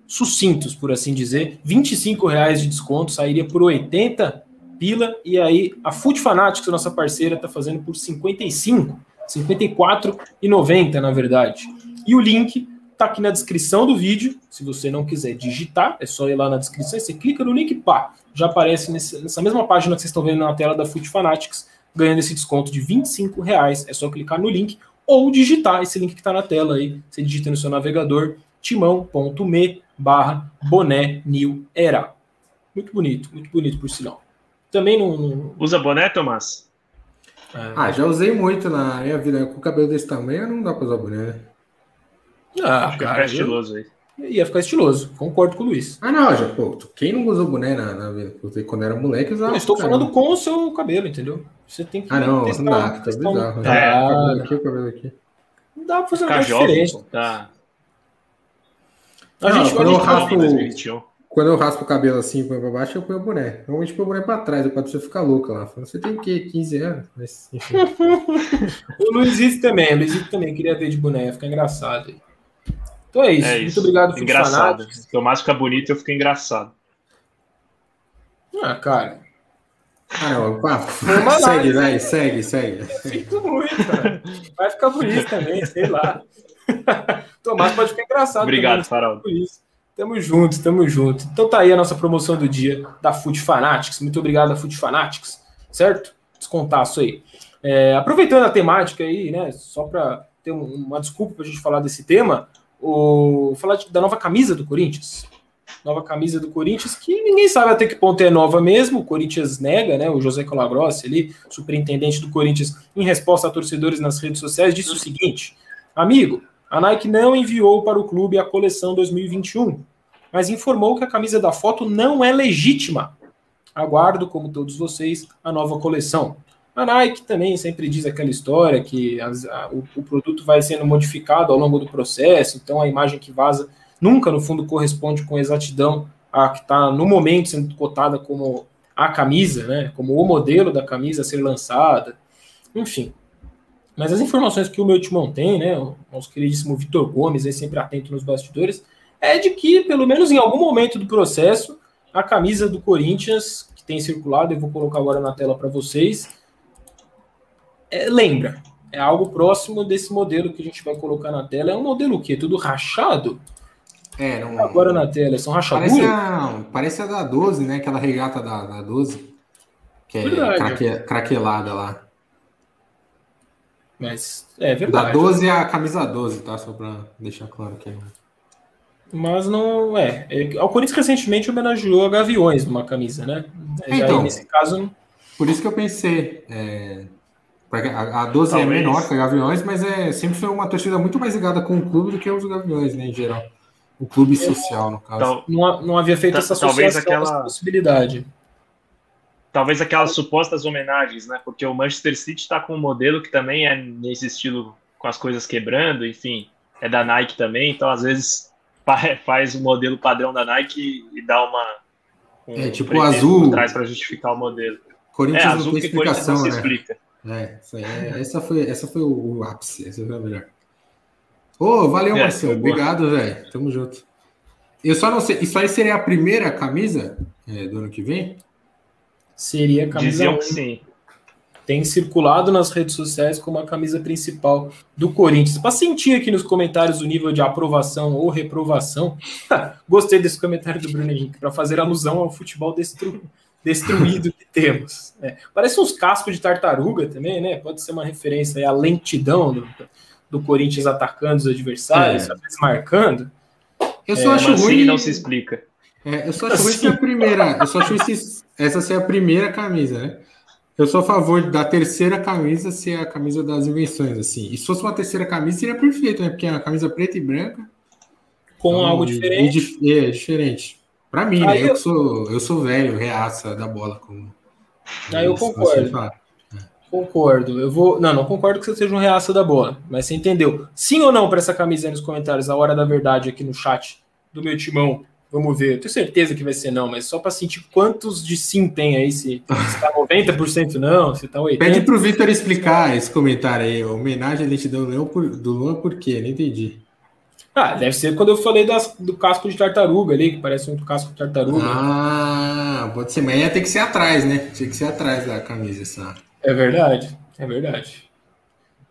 sucintos, por assim dizer. 25 reais de desconto, sairia por 80 pila, e aí a Food Fanatics, nossa parceira, está fazendo por 55, 54,90 na verdade. E o link tá aqui na descrição do vídeo. Se você não quiser digitar, é só ir lá na descrição, você clica no link, pá, já aparece nessa mesma página que vocês estão vendo na tela da Food Fanatics, ganhando esse desconto de 25 reais. É só clicar no link ou digitar esse link que está na tela aí. Você digita no seu navegador timão.me barra boné new era. Muito bonito, muito bonito por sinal. Também não. não... Usa boné, Tomás? É... Ah, já usei muito na minha vida. Com o cabelo desse tamanho não dá pra usar boné, né? Ah, cara. Ficar estiloso aí. Ia ficar estiloso, concordo com o Luiz. Ah, não, já, pô, quem não usou boné na, na? Quando era moleque, usava. Eu estou falando com o seu cabelo, entendeu? Você tem que. Ah, não, testar, não dá, tá bizarro. Né? É, o cabelo aqui, o cabelo aqui. Não dá pra fazer uma diferente. Tá. A gente quando, eu raspo, quando eu raspo o cabelo assim e põe pra baixo, eu ponho o boné. Normalmente põe o boné pra trás, pra pessoa ficar louca lá. Você tem o quê? 15 anos? Mas, [LAUGHS] o Luizito também, o Luizito também queria ver de boné, fica engraçado. Então é isso. É isso. Muito obrigado, Engraçado. Se o Tomás fica bonito, eu fico engraçado. Ah, cara. Caramba, pá. segue, vai, segue, segue. Sinto muito, cara. Vai ficar bonito também, sei lá. [LAUGHS] Tomás pode ficar engraçado. Obrigado, Farol. Tamo junto, tamo junto. Então tá aí a nossa promoção do dia da Food Fanatics. Muito obrigado a Food Fanatics, certo? Descontaço aí. É, aproveitando a temática aí, né? Só para ter uma desculpa para a gente falar desse tema, o, falar da nova camisa do Corinthians. Nova camisa do Corinthians, que ninguém sabe até que ponto é nova mesmo. O Corinthians nega, né? O José Colagrossi, ali, superintendente do Corinthians, em resposta a torcedores nas redes sociais, disse o seguinte: Amigo, a Nike não enviou para o clube a coleção 2021, mas informou que a camisa da foto não é legítima. Aguardo, como todos vocês, a nova coleção. A Nike também sempre diz aquela história que as, a, o, o, produto vai sendo modificado ao longo do processo, então a imagem que vaza nunca, no fundo, corresponde com exatidão a que está no momento sendo cotada como a camisa, né, como o modelo da camisa a ser lançada. Enfim, mas as informações que o meu timão tem, né, o nosso queridíssimo Vitor Gomes, é sempre atento nos bastidores, é de que, pelo menos em algum momento do processo, a camisa do Corinthians, que tem circulado, eu vou colocar agora na tela para vocês, é, lembra. É algo próximo desse modelo que a gente vai colocar na tela. É um modelo o quê? Tudo rachado? É, não... Agora na tela, são rachaduras? Parece a, parece a da 12, né? Aquela regata da, da 12. Que é craque, craquelada lá. Mas é verdade. Da 12 é a camisa 12, tá? Só pra deixar claro que. Mas não é. é o Corinthians recentemente homenageou a Gaviões numa camisa, né? É, então, nesse caso. Por isso que eu pensei. É, A, a 12 Talvez. é menor que a Gaviões, mas é, sempre foi uma torcida muito mais ligada com o clube do que os Gaviões, né, em geral. O clube social, no caso. Tal, não, não havia feito essa talvez aquela possibilidade. Talvez aquelas supostas homenagens, né? Porque o Manchester City está com um modelo que também é nesse estilo, com as coisas quebrando, enfim, é da Nike também, então às vezes [LAUGHS] faz o modelo padrão da Nike e dá uma. Um é tipo o azul. Traz para justificar o modelo. Corinthians é, azul não tem explicação, né? explica. É, é, essa foi, essa foi o, o ápice, essa foi a melhor. Ô, oh, valeu, é, Marcelo. Obrigado, velho. Tamo junto. Eu só não sei. Isso aí seria a primeira camisa é, do ano que vem? Seria a camisa. Diziam que sim. Tem circulado nas redes sociais como a camisa principal do Corinthians. Para sentir aqui nos comentários o nível de aprovação ou reprovação, [LAUGHS] gostei desse comentário do Bruno Henrique, para fazer alusão ao futebol destru... destruído que temos. É, parece uns cascos de tartaruga também, né? Pode ser uma referência à lentidão do, do Corinthians atacando os adversários, é. às vezes marcando. Eu só é, acho ruim. não se explica. É, eu só acho ruim se a primeira. Eu só acho se, essa ser a primeira camisa, né? Eu sou a favor da terceira camisa ser a camisa das invenções, assim. E se fosse uma terceira camisa, seria perfeito, né? Porque é uma camisa preta e branca. Com então, algo diferente. E, é, diferente. Pra mim, né? Eu, eu, sou, eu sou velho, reaça da bola. Como, Aí eu concordo. Concordo. Eu vou. Não, não concordo que você seja um reaça da bola, mas você entendeu. Sim ou não para essa camisa aí nos comentários, a hora da verdade aqui no chat do meu timão. Vamos ver. Eu tenho certeza que vai ser não, mas só para sentir quantos de sim tem aí, se está 90% não, se está 80%. Pede para o Vitor explicar esse comentário aí. Homenagem à lentidão do Luan por quê? Não entendi. Ah, deve ser quando eu falei das, do casco de tartaruga ali, que parece um casco de tartaruga. Ah, pode ser, mas ia ter que ser atrás, né? Tinha que ser atrás da camisa, essa. É verdade, é verdade.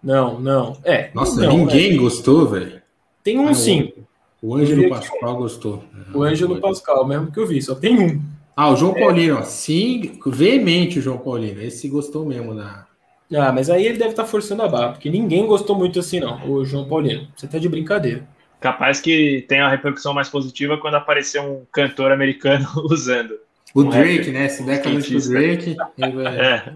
Não, não. É. Nossa, não, ninguém é. gostou, velho. Tem um ah, sim. O Ângelo Pascoal gostou. O Ângelo Pascoal, mesmo que eu vi, só tem um. Ah, o João é. Paulino, ó. Sim, veemente o João Paulino. Esse gostou mesmo da. Ah, mas aí ele deve estar tá forçando a barra, porque ninguém gostou muito assim, não, o João Paulino. Você tá de brincadeira. Capaz que tenha uma repercussão mais positiva quando aparecer um cantor americano [LAUGHS] usando. O um Drake, né? Se der pro Drake. É.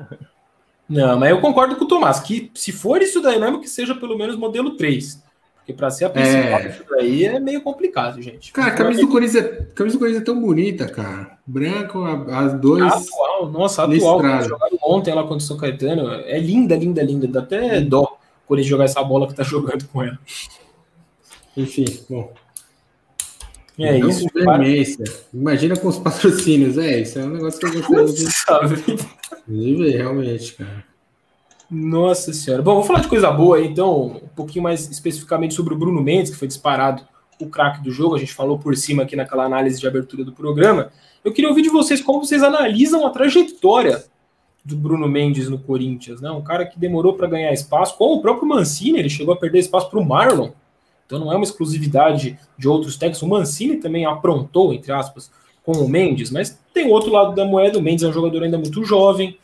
Não, mas eu concordo com o Tomás, que se for isso daí mesmo, que seja pelo menos modelo 3. Porque para ser a principal, é... isso daí é meio complicado, gente. Cara, a camisa do Corinthians é, camisa do Corinthians é tão bonita, cara. Branco, as dois. Atual, nossa, atual. Jogaram ontem lá contra o São Caetano. É linda, linda, linda. Dá até dó o Corinthians jogar essa bola que tá jogando com ela. Enfim, bom. É então, isso. Demência. Imagina com os [LAUGHS] patrocínios. É, isso é um negócio que eu gostaria de, de ver, realmente, cara. Nossa senhora. Bom, vamos falar de coisa boa aí, então, um pouquinho mais especificamente sobre o Bruno Mendes, que foi disparado o craque do jogo. A gente falou por cima aqui naquela análise de abertura do programa. Eu queria ouvir de vocês como vocês analisam a trajetória do Bruno Mendes no Corinthians, né? Um cara que demorou para ganhar espaço, como o próprio Mancini, ele chegou a perder espaço para o Marlon. Então não é uma exclusividade de outros técnicos. O Mancini também aprontou, entre aspas, com o Mendes, mas tem outro lado da moeda. O Mendes é um jogador ainda muito jovem,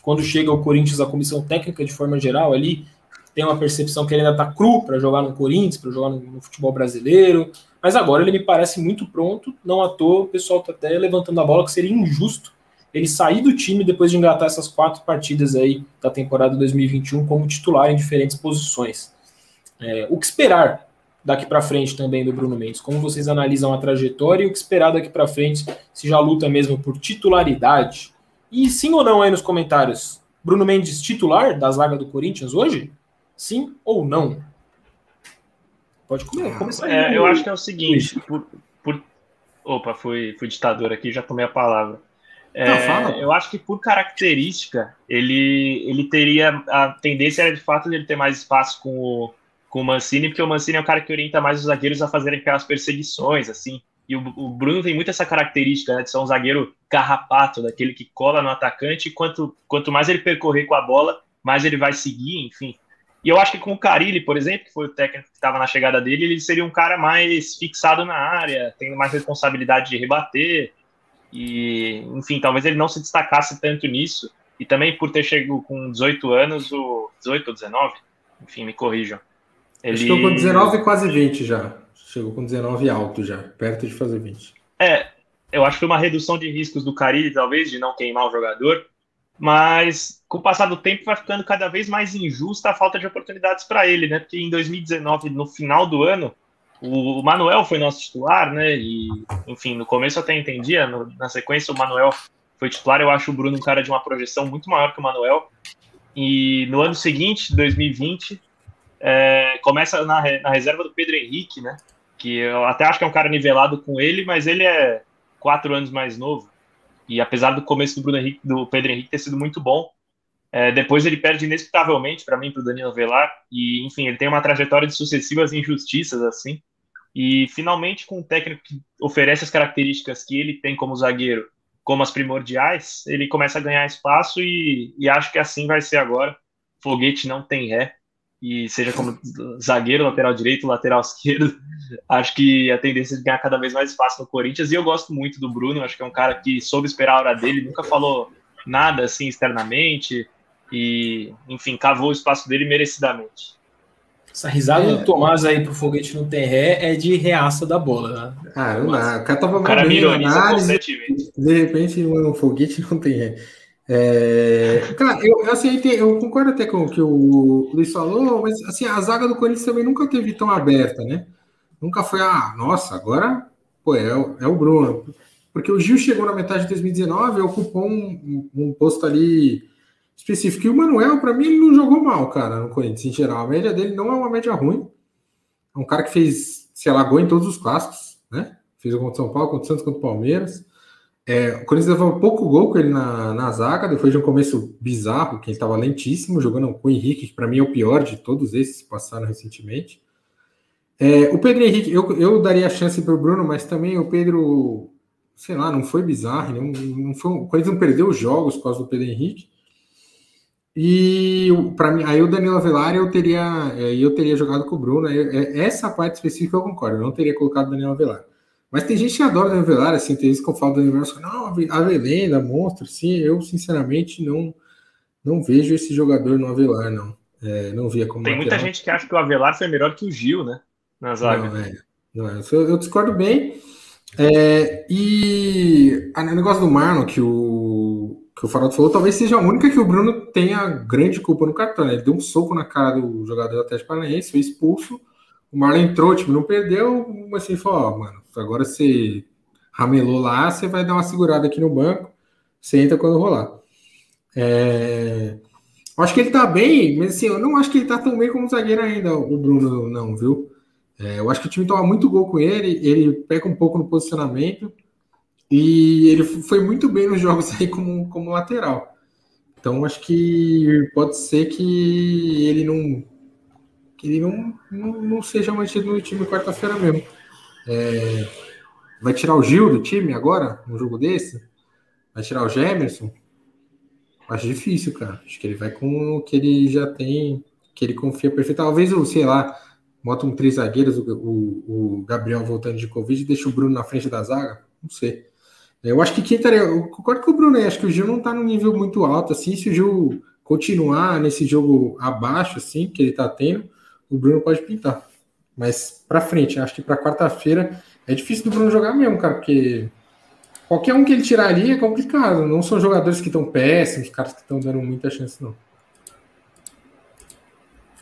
quando chega o Corinthians, a comissão técnica, de forma geral, ali tem uma percepção que ele ainda está cru para jogar no Corinthians, para jogar no, no, futebol brasileiro. Mas agora ele me parece muito pronto, não à toa, o pessoal está até levantando a bola que seria injusto ele sair do time depois de engatar essas quatro partidas aí da temporada 2021 como titular em diferentes posições. É, o que esperar daqui para frente também do Bruno Mendes? Como vocês analisam a trajetória e o que esperar daqui para frente? Se já luta mesmo por titularidade e sim ou não aí nos comentários, Bruno Mendes titular da zaga do Corinthians hoje? Sim ou não? Pode começar. É, eu acho que é o seguinte, por, por... opa, fui, fui ditador aqui, já tomei a palavra. É, não, eu acho que por característica ele, ele teria a tendência era de fato de ele ter mais espaço com o, com o Mancini, porque o Mancini é o cara que orienta mais os zagueiros a fazerem aquelas perseguições, assim. E o, o, Bruno tem muito essa característica né, de ser um zagueiro carrapato, daquele que cola no atacante, e quanto, quanto mais ele percorrer com a bola, mais ele vai seguir, enfim. E eu acho que com o Carilli, por exemplo, que foi o técnico que estava na chegada dele, ele seria um cara mais fixado na área, tendo mais responsabilidade de rebater. E, enfim, talvez ele não se destacasse tanto nisso. E também por ter chegado com 18 anos, o 18 ou 19, enfim, me corrijam. Ele... Estou com 19 quase 20 já. Chegou com 19 alto já, perto de fazer 20. É, eu acho que foi uma redução de riscos do Carilli, talvez, de não queimar o jogador. mas com o passar do tempo vai ficando cada vez mais injusta a falta de oportunidades para ele, né? Porque em 2019, no final do ano, o Manuel foi nosso titular, né? E, enfim, no começo eu até entendia, no, na sequência o Manuel foi titular. Eu acho o Bruno um cara de uma projeção muito maior que o Manuel. E no ano seguinte, 2020, é, começa na, na, reserva do Pedro Henrique, né? Que eu até acho que é um cara nivelado com ele, mas ele é quatro anos mais novo. E apesar do começo do, Bruno Henrique, do Pedro Henrique ter sido muito bom, é, depois ele perde inexplicavelmente para mim, para o Danilo Velar. E, enfim, ele tem uma trajetória de sucessivas injustiças, assim. E finalmente, com um técnico que oferece as características que ele tem como zagueiro, como as primordiais, ele começa a ganhar espaço e, e acho que assim vai ser agora. Foguete não tem ré. E seja como zagueiro, lateral direito, lateral [LAUGHS] esquerdo, acho que a tendência é de ganhar cada vez mais espaço no Corinthians. E eu gosto muito do Bruno, acho que é um cara que soube esperar a hora dele, nunca falou nada assim externamente. E, enfim, cavou o espaço dele merecidamente. Essa risada é. do Tomás aí pro foguete no terré é de reaça da bola. Né? Ah, não dá. O cara tava o cara me análise, De repente, um foguete não tem ré. É... Eu, assim, eu concordo até com o que o Luiz falou, mas assim, a zaga do Corinthians também nunca teve tão aberta, né? Nunca foi, ah, nossa, agora pô, é, é o Bruno. Porque o Gil chegou na metade de 2019 e ocupou um, um posto ali específico. E o Manuel, para mim, ele não jogou mal, cara, no Corinthians, em geral. A média dele não é uma média ruim. É um cara que fez, se alagou em todos os clássicos, né? Fez contra o São Paulo, contra o Santos, contra o Palmeiras. É, o Corinthians levou pouco gol com ele na, na zaga, depois de um começo bizarro, que ele estava lentíssimo, jogando com o Henrique, que para mim é o pior de todos esses que passaram recentemente. É, o Pedro Henrique, eu, eu daria a chance para o Bruno, mas também o Pedro, sei lá, não foi bizarro, não, não foi, o Corinthians não perdeu os jogos por causa do Pedro Henrique. E para mim, aí o Danilo Avelar eu teria, é, eu teria jogado com o Bruno. É, essa parte específica eu concordo, eu não teria colocado o Danilo Avelar. Mas tem gente que adora o Avelar, assim, tem vezes que eu falo do Avelar, não, Avelenda, monstro, sim, eu sinceramente não não vejo esse jogador no Avelar, não. É, não via como Tem lateral. muita gente que acha que o Avelar foi melhor que o Gil, né? Na zaga. Não, é, não é. Eu, eu discordo bem. É, e o negócio do Marlon, que o, que o Farol falou, talvez seja a única que o Bruno tenha grande culpa no cartão. Né? Ele deu um soco na cara do jogador do Atlético Paranaense, foi expulso. O Marlon entrou, tipo, não perdeu, mas assim, falou, ó, mano, agora você ramelou lá, você vai dar uma segurada aqui no banco, você entra quando rolar. É... Acho que ele tá bem, mas assim, eu não acho que ele tá tão bem como zagueiro ainda, o Bruno, não, viu? É, eu acho que o time toma muito gol com ele, ele peca um pouco no posicionamento. E ele foi muito bem nos jogos [LAUGHS] aí como, como lateral. Então acho que pode ser que ele não que ele não, não, não seja mantido no time quarta-feira mesmo. É, vai tirar o Gil do time agora, num jogo desse? Vai tirar o Gemerson? Acho difícil, cara. Acho que ele vai com o que ele já tem, que ele confia perfeito. Talvez, sei lá, bota um três zagueiros, o, o, o Gabriel voltando de Covid e deixa o Bruno na frente da zaga. Não sei. Eu acho que quem estaria. Eu concordo com o Bruno, acho que o Gil não está no nível muito alto, assim. Se o Gil continuar nesse jogo abaixo, assim, que ele está tendo, o Bruno pode pintar. Mas para frente, acho que para quarta-feira é difícil do Bruno jogar mesmo, cara, porque qualquer um que ele tirar ali é complicado. Não são jogadores que estão péssimos, caras que estão dando muita chance, não.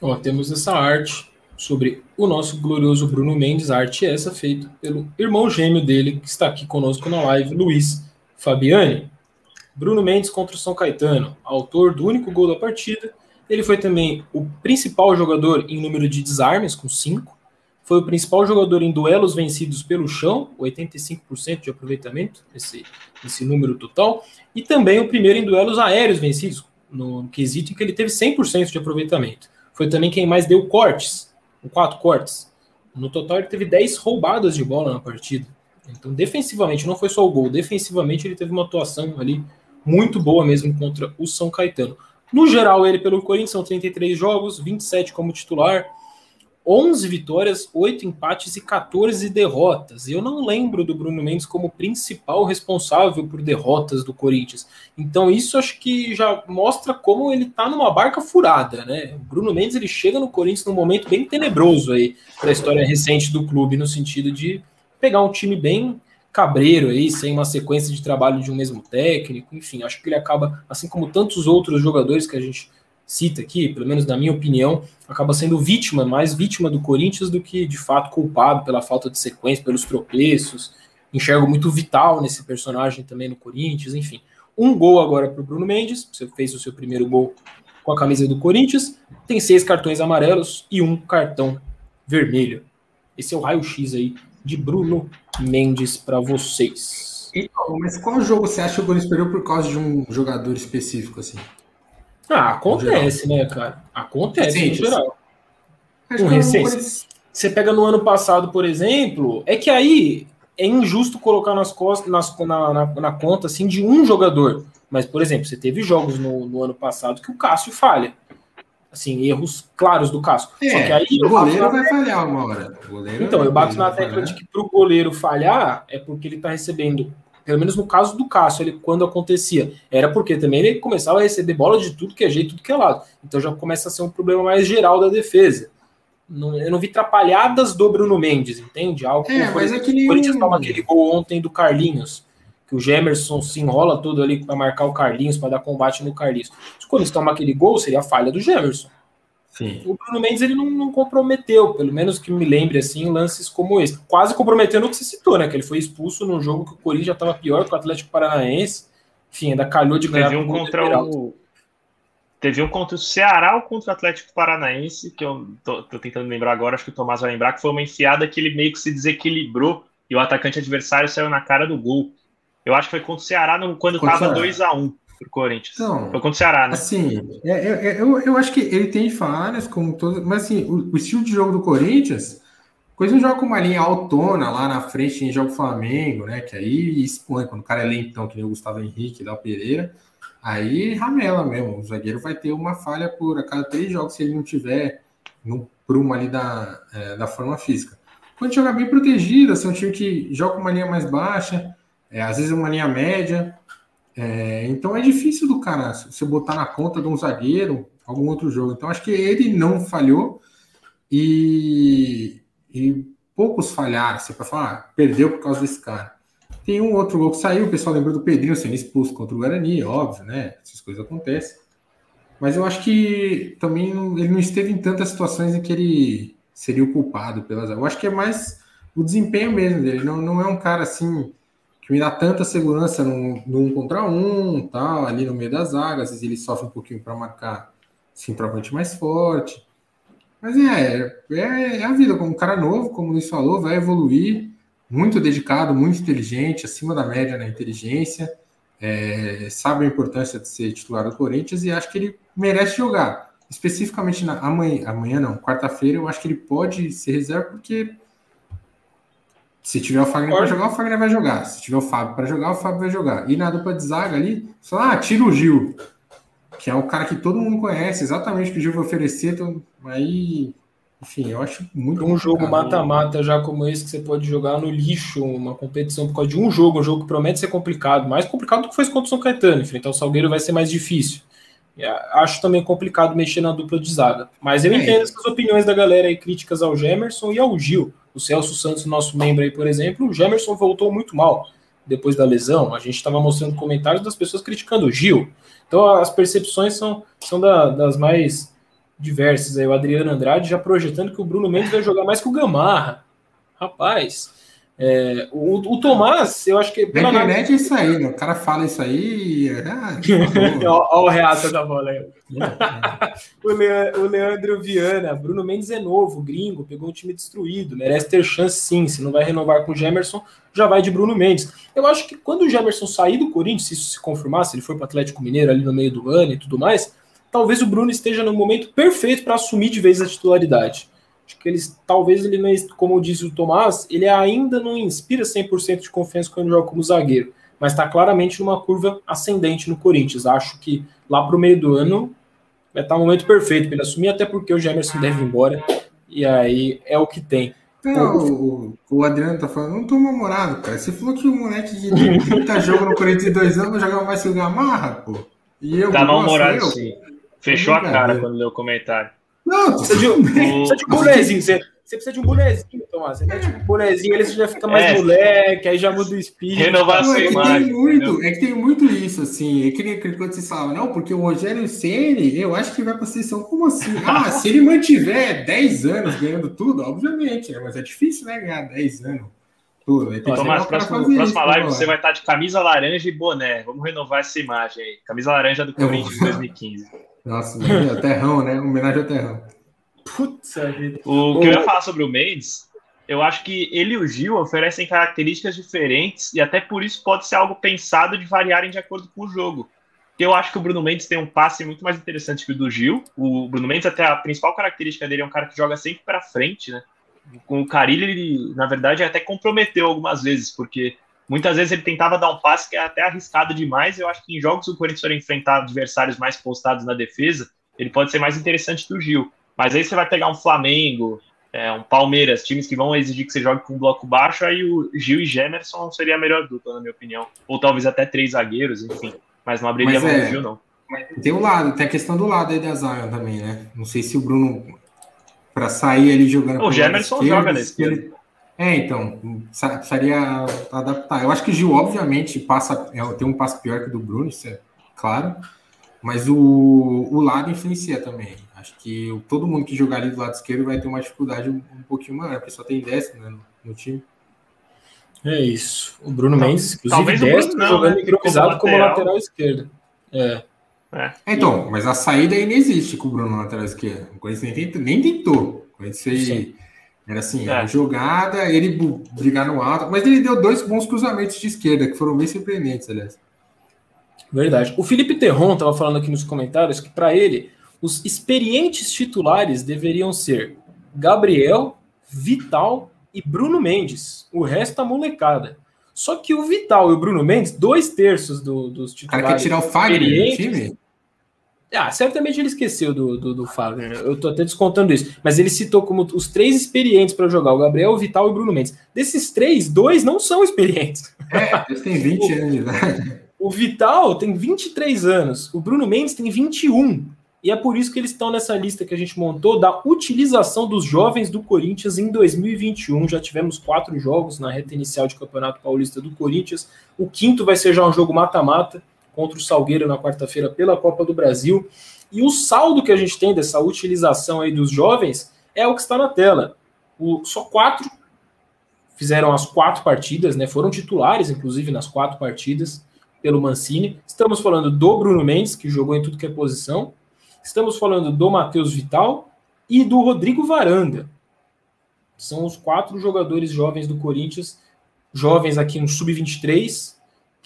Ó, temos essa arte sobre o nosso glorioso Bruno Mendes, arte essa feita pelo irmão gêmeo dele, que está aqui conosco na live, Luiz Fabiani. Bruno Mendes contra o São Caetano, autor do único gol da partida. Ele foi também o principal jogador em número de desarmes, com 5. Foi o principal jogador em duelos vencidos pelo chão, 85% de aproveitamento, esse, esse número total. E também o primeiro em duelos aéreos vencidos, no quesito em que ele teve 100% de aproveitamento. Foi também quem mais deu cortes, com quatro cortes. No total, ele teve 10 roubadas de bola na partida. Então, defensivamente, não foi só o gol, defensivamente, ele teve uma atuação ali muito boa mesmo contra o São Caetano. No geral, ele pelo Corinthians são 33 jogos, 27 como titular, 11 vitórias, 8 empates e 14 derrotas. Eu não lembro do Bruno Mendes como principal responsável por derrotas do Corinthians. Então isso acho que já mostra como ele tá numa barca furada, né? O Bruno Mendes ele chega no Corinthians num momento bem tenebroso aí para a história recente do clube no sentido de pegar um time bem cabreiro aí, sem uma sequência de trabalho de um mesmo técnico, enfim, acho que ele acaba, assim como tantos outros jogadores que a gente cita aqui, pelo menos na minha opinião, acaba sendo vítima, mais vítima do Corinthians do que de fato culpado pela falta de sequência, pelos tropeços. Enxergo muito vital nesse personagem também no Corinthians, enfim. Um gol agora para o Bruno Mendes, você fez o seu primeiro gol com a camisa do Corinthians, tem seis cartões amarelos e um cartão vermelho. Esse é o raio-x aí de Bruno Mendes para vocês. Então, mas qual jogo você acha que o Corinthians perdeu por causa de um jogador específico assim? Ah, acontece, né, cara? Acontece Sim, no geral. Com recência. Você pega no ano passado, por exemplo, é que aí é injusto colocar nas costas, nas, na, na, na, conta assim, de um jogador. Mas, por exemplo, você teve jogos no, no ano passado que o Cássio falha. Assim, erros claros do Cássio. É, Só que aí o goleiro vai falhar uma hora. então, eu bato na tecla de que para o goleiro falhar é porque ele está recebendo pelo menos no caso do Cássio, ele, quando acontecia, era porque também ele começava a receber bola de tudo que é jeito, tudo que é lado. Então já começa a ser um problema mais geral da defesa. Não, eu não vi trapalhadas do Bruno Mendes, entende? Algo é, mas é. O Corinthians toma aquele gol ontem do Carlinhos, que o Gemerson se enrola todo ali para marcar o Carlinhos, para dar combate no Carlinhos. Se o Corinthians toma aquele gol, seria a falha do Gemerson. Sim. O Bruno Mendes ele não, não, comprometeu, pelo menos que me lembre assim, lances como esse. Quase comprometendo o que você citou, né? Que ele foi expulso num jogo que o Corinthians já estava pior que o Atlético Paranaense. Enfim, ainda calhou de ganhar. Teve um contra o. Teve um contra o Ceará ou contra o Atlético Paranaense, que eu tô, tô, tentando lembrar agora, acho que o Tomás vai lembrar, que foi uma enfiada que ele meio que se desequilibrou e o atacante adversário saiu na cara do gol. Eu acho que foi contra o Ceará no, quando estava 2 a 1 um pro Corinthians. Então, Foi contra o Ceará, né? Assim, é, é, é, eu, eu acho que ele tem falhas, como todos, mas assim, o, o, estilo de jogo do Corinthians, coisa não joga com uma linha autona lá na frente em jogo Flamengo, né? Que aí expõe, quando o cara é lentão, que nem o Gustavo Henrique, da Pereira, aí ramela mesmo. O zagueiro vai ter uma falha por a cada três jogos se ele não tiver no prumo ali da, é, da forma física. Quando joga bem protegido, assim, um time que joga com uma linha mais baixa, é, às vezes uma linha média, é, então é difícil do cara você botar na conta de um zagueiro algum outro jogo. Então acho que ele não falhou e, e poucos falharam. Você pode falar, ah, perdeu por causa desse cara. Tem um outro gol que saiu, o pessoal lembrou do Pedrinho sendo expulso contra o Guarani, óbvio, né? Essas coisas acontecem. Mas eu acho que também ele não esteve em tantas situações em que ele seria o culpado pelas. Eu acho que é mais o desempenho mesmo dele. Não, não é um cara assim que me dá tanta segurança no, no um contra um, tal, ali no meio das zagas, às vezes ele sofre um pouquinho para marcar centroavante mais forte. Mas é, é, é, a vida, como um cara novo, como o Luiz falou, vai evoluir, muito dedicado, muito inteligente, acima da média na inteligência, é, sabe a importância de ser titular do Corinthians e acho que ele merece jogar. Especificamente na, amanhã, amanhã não, quarta-feira, eu acho que ele pode ser reserva porque se tiver o Fagner para jogar, o Fagner vai jogar. Se tiver o Fábio para jogar, o Fábio vai jogar. E na dupla de zaga ali, só ah, tira o Gil, que é o cara que todo mundo conhece, exatamente o que o Gil vai oferecer. Então, aí, enfim, eu acho muito. Um jogo mata-mata já como esse que você pode jogar no lixo, uma competição por causa de um jogo, um jogo que promete ser complicado, mais complicado do que foi contra o São Caetano. Enfrentar o Salgueiro vai ser mais difícil. Acho também complicado mexer na dupla de zaga. Mas eu é. entendo essas opiniões da galera aí, críticas ao Gemerson e ao Gil o Celso Santos, nosso membro aí, por exemplo, o Gemerson voltou muito mal depois da lesão. A gente estava mostrando comentários das pessoas criticando o Gil. Então as percepções são, são da, das mais diversas. Aí, o Adriano Andrade já projetando que o Bruno Mendes vai jogar mais que o Gamarra. Rapaz, é, o, o, Tomás, eu acho que. Na internet é isso aí, né? O cara fala isso aí. Ah, [LAUGHS] Olha o reato da bola aí. [LAUGHS] o, Leandro, o Leandro Viana, Bruno Mendes é novo, gringo, pegou um time destruído, merece ter chance sim. Se não vai renovar com o Gemerson, já vai de Bruno Mendes. Eu acho que quando o Gemerson sair do Corinthians, se isso se confirmar, se ele for para o Atlético Mineiro ali no meio do ano e tudo mais, talvez o Bruno esteja no momento perfeito para assumir de vez a titularidade. Acho que eles, talvez ele não, como disse o Tomás, ele ainda não inspira 100% de confiança quando joga como zagueiro, mas está claramente numa curva ascendente no Corinthians. Acho que lá para o meio do ano vai estar tá o momento perfeito para ele assumir, até porque o Gemerson deve ir embora, e aí é o que tem. Não, o, o Adriano tá falando, não tô namorado, cara. Você falou que o moleque de 30 [LAUGHS] jogos no 42 anos jogava mais que o Gamarra, pô. E eu, tá mal-humorado, sim. Fechou a cara quando leu o comentário. Não, precisa de, precisa de um bonezinho. Você, você precisa de um bonezinho, Tomás. Você mete um bonezinho, ele já fica mais é. moleque, aí já muda o espírito. Renovar não, é, que tem muito, é que tem muito isso, assim. É que nem quando você fala, não, porque o Rogério Ceni, eu acho que vai para a seleção. Como assim? [LAUGHS] Ah, se ele mantiver 10 anos ganhando tudo, obviamente, né? mas é difícil, né? Ganhar 10 anos. Tudo. Aí Tomás, próximo, próxima isso, live você vai estar de camisa laranja e boné. Vamos renovar essa imagem aí. Camisa laranja do Corinthians de 2015. Nossa, o [LAUGHS] terrão, né? Homenagem ao terrão. Putz, vida. O que eu ia falar sobre o Mendes, eu acho que ele e o Gil oferecem características diferentes e até por isso pode ser algo pensado de variarem de acordo com o jogo. Eu acho que o Bruno Mendes tem um passe muito mais interessante que o do Gil. O Bruno Mendes, até a principal característica dele é um cara que joga sempre para frente, né? Com o Carilli, ele, na verdade, até comprometeu algumas vezes, porque muitas vezes ele tentava dar um passe que é até arriscado demais. Eu acho que em jogos o Corinthians for enfrentar adversários mais postados na defesa, ele pode ser mais interessante que o Gil. Mas aí você vai pegar um Flamengo, é, um Palmeiras, times que vão exigir que você jogue com um bloco baixo, aí o Gil e Gemerson seria a melhor dupla, na minha opinião. Ou talvez até três zagueiros, enfim. Mas não abriria mão é, do Gil, não. Tem o lado, tem a questão do lado aí da Zion também, né? Não sei se o Bruno, para sair ali jogando. O Gemerson joga nesse ele... É, então, precisaria adaptar. Eu acho que o Gil, obviamente, passa, é, tem um passo pior que o do Bruno, isso é claro. Mas o, o lado influencia também. Acho que todo mundo que jogar ali do lado esquerdo vai ter uma dificuldade um, um pouquinho maior, porque só tem décimo né, no, no, time. É isso. O Bruno Mendes, inclusive, décimo, não, jogando né? improvisado como lateral, como lateral esquerdo. É. É. Então, mas a saída aí não existe com o Bruno na lateral esquerda. O Corinthians nem tentou. Nem tentou. O Corinthians era assim, é. jogada, ele brigar no alto, mas ele deu dois bons cruzamentos de esquerda, que foram bem surpreendentes, aliás. Verdade. O Felipe Terron estava falando aqui nos comentários que para ele os experientes titulares deveriam ser Gabriel, Vital e Bruno Mendes. O resto tá molecada. Só que o Vital e o Bruno Mendes, dois terços do, dos titulares. O cara quer tirar o Fagner do time? Ah, certamente ele esqueceu do, do, do Fagner. Eu tô até descontando isso. Mas ele citou como os três experientes para jogar: o Gabriel, o Vital e o Bruno Mendes. Desses três, dois não são experientes. É, eles têm 20 [LAUGHS] anos de idade. O Vital tem 23 anos, o Bruno Mendes tem 21. E é por isso que eles estão nessa lista que a gente montou da utilização dos jovens do Corinthians em 2021. Já tivemos quatro jogos na reta inicial de Campeonato Paulista do Corinthians. O quinto vai ser já um jogo mata-mata contra o Salgueiro na quarta-feira pela Copa do Brasil. E o saldo que a gente tem dessa utilização aí dos jovens é o que está na tela. O, só quatro fizeram as quatro partidas, né? Foram titulares, inclusive, nas quatro partidas pelo Mancini. Estamos falando do Bruno Mendes, que jogou em tudo que é posição. Estamos falando do Matheus Vital e do Rodrigo Varanda. São os quatro jogadores jovens do Corinthians, jovens aqui no Sub-23,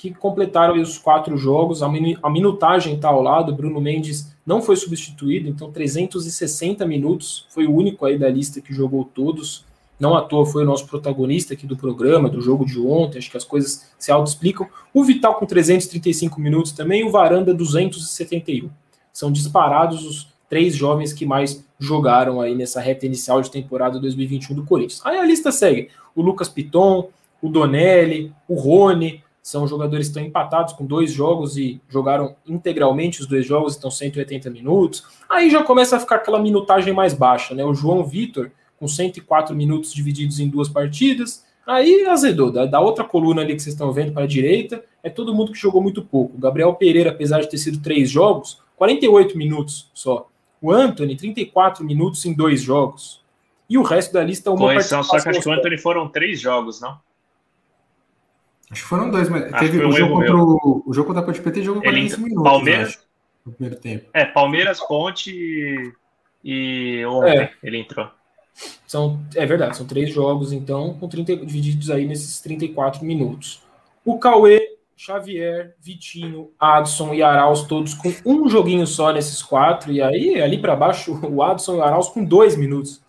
que completaram os quatro jogos. A minutagem está ao lado. Bruno Mendes não foi substituído, então 360 minutos. Foi o único aí da lista que jogou todos. Não à toa foi o nosso protagonista aqui do programa, do jogo de ontem. Acho que as coisas se auto-explicam. O Vital com 335 minutos também, o Varanda 271 são disparados os três jovens que mais jogaram aí nessa reta inicial de temporada 2021 do Corinthians. Aí a lista segue: o Lucas Piton, o Donelli, o Rony, são jogadores que estão empatados com dois jogos e jogaram integralmente os dois jogos, então 180 minutos. Aí já começa a ficar aquela minutagem mais baixa, né? O João Vitor, com 104 minutos divididos em duas partidas. Aí azedou. Da, da outra coluna ali que vocês estão vendo para a direita, é todo mundo que jogou muito pouco. O Gabriel Pereira, apesar de ter sido três jogos, 48 minutos só. O Anthony, 34 minutos em dois jogos. E o resto da lista, uma Pois são, só que acho que o Anthony foram três jogos, não? Acho que foram dois, mas acho teve o jogo, contra o, o jogo contra a Ponte PT jogou 45 minutos. Palmeiras, acho, no primeiro tempo. É, Palmeiras, Ponte e, e ontem é. ele entrou. São, é verdade, são três jogos, então, com 30, divididos aí nesses 34 minutos. O Cauê Xavier, Vitinho, Adson e Arauz, todos com um joguinho só nesses quatro. E aí, ali para baixo, [LAUGHS] o Adson e o Arauz com dois minutos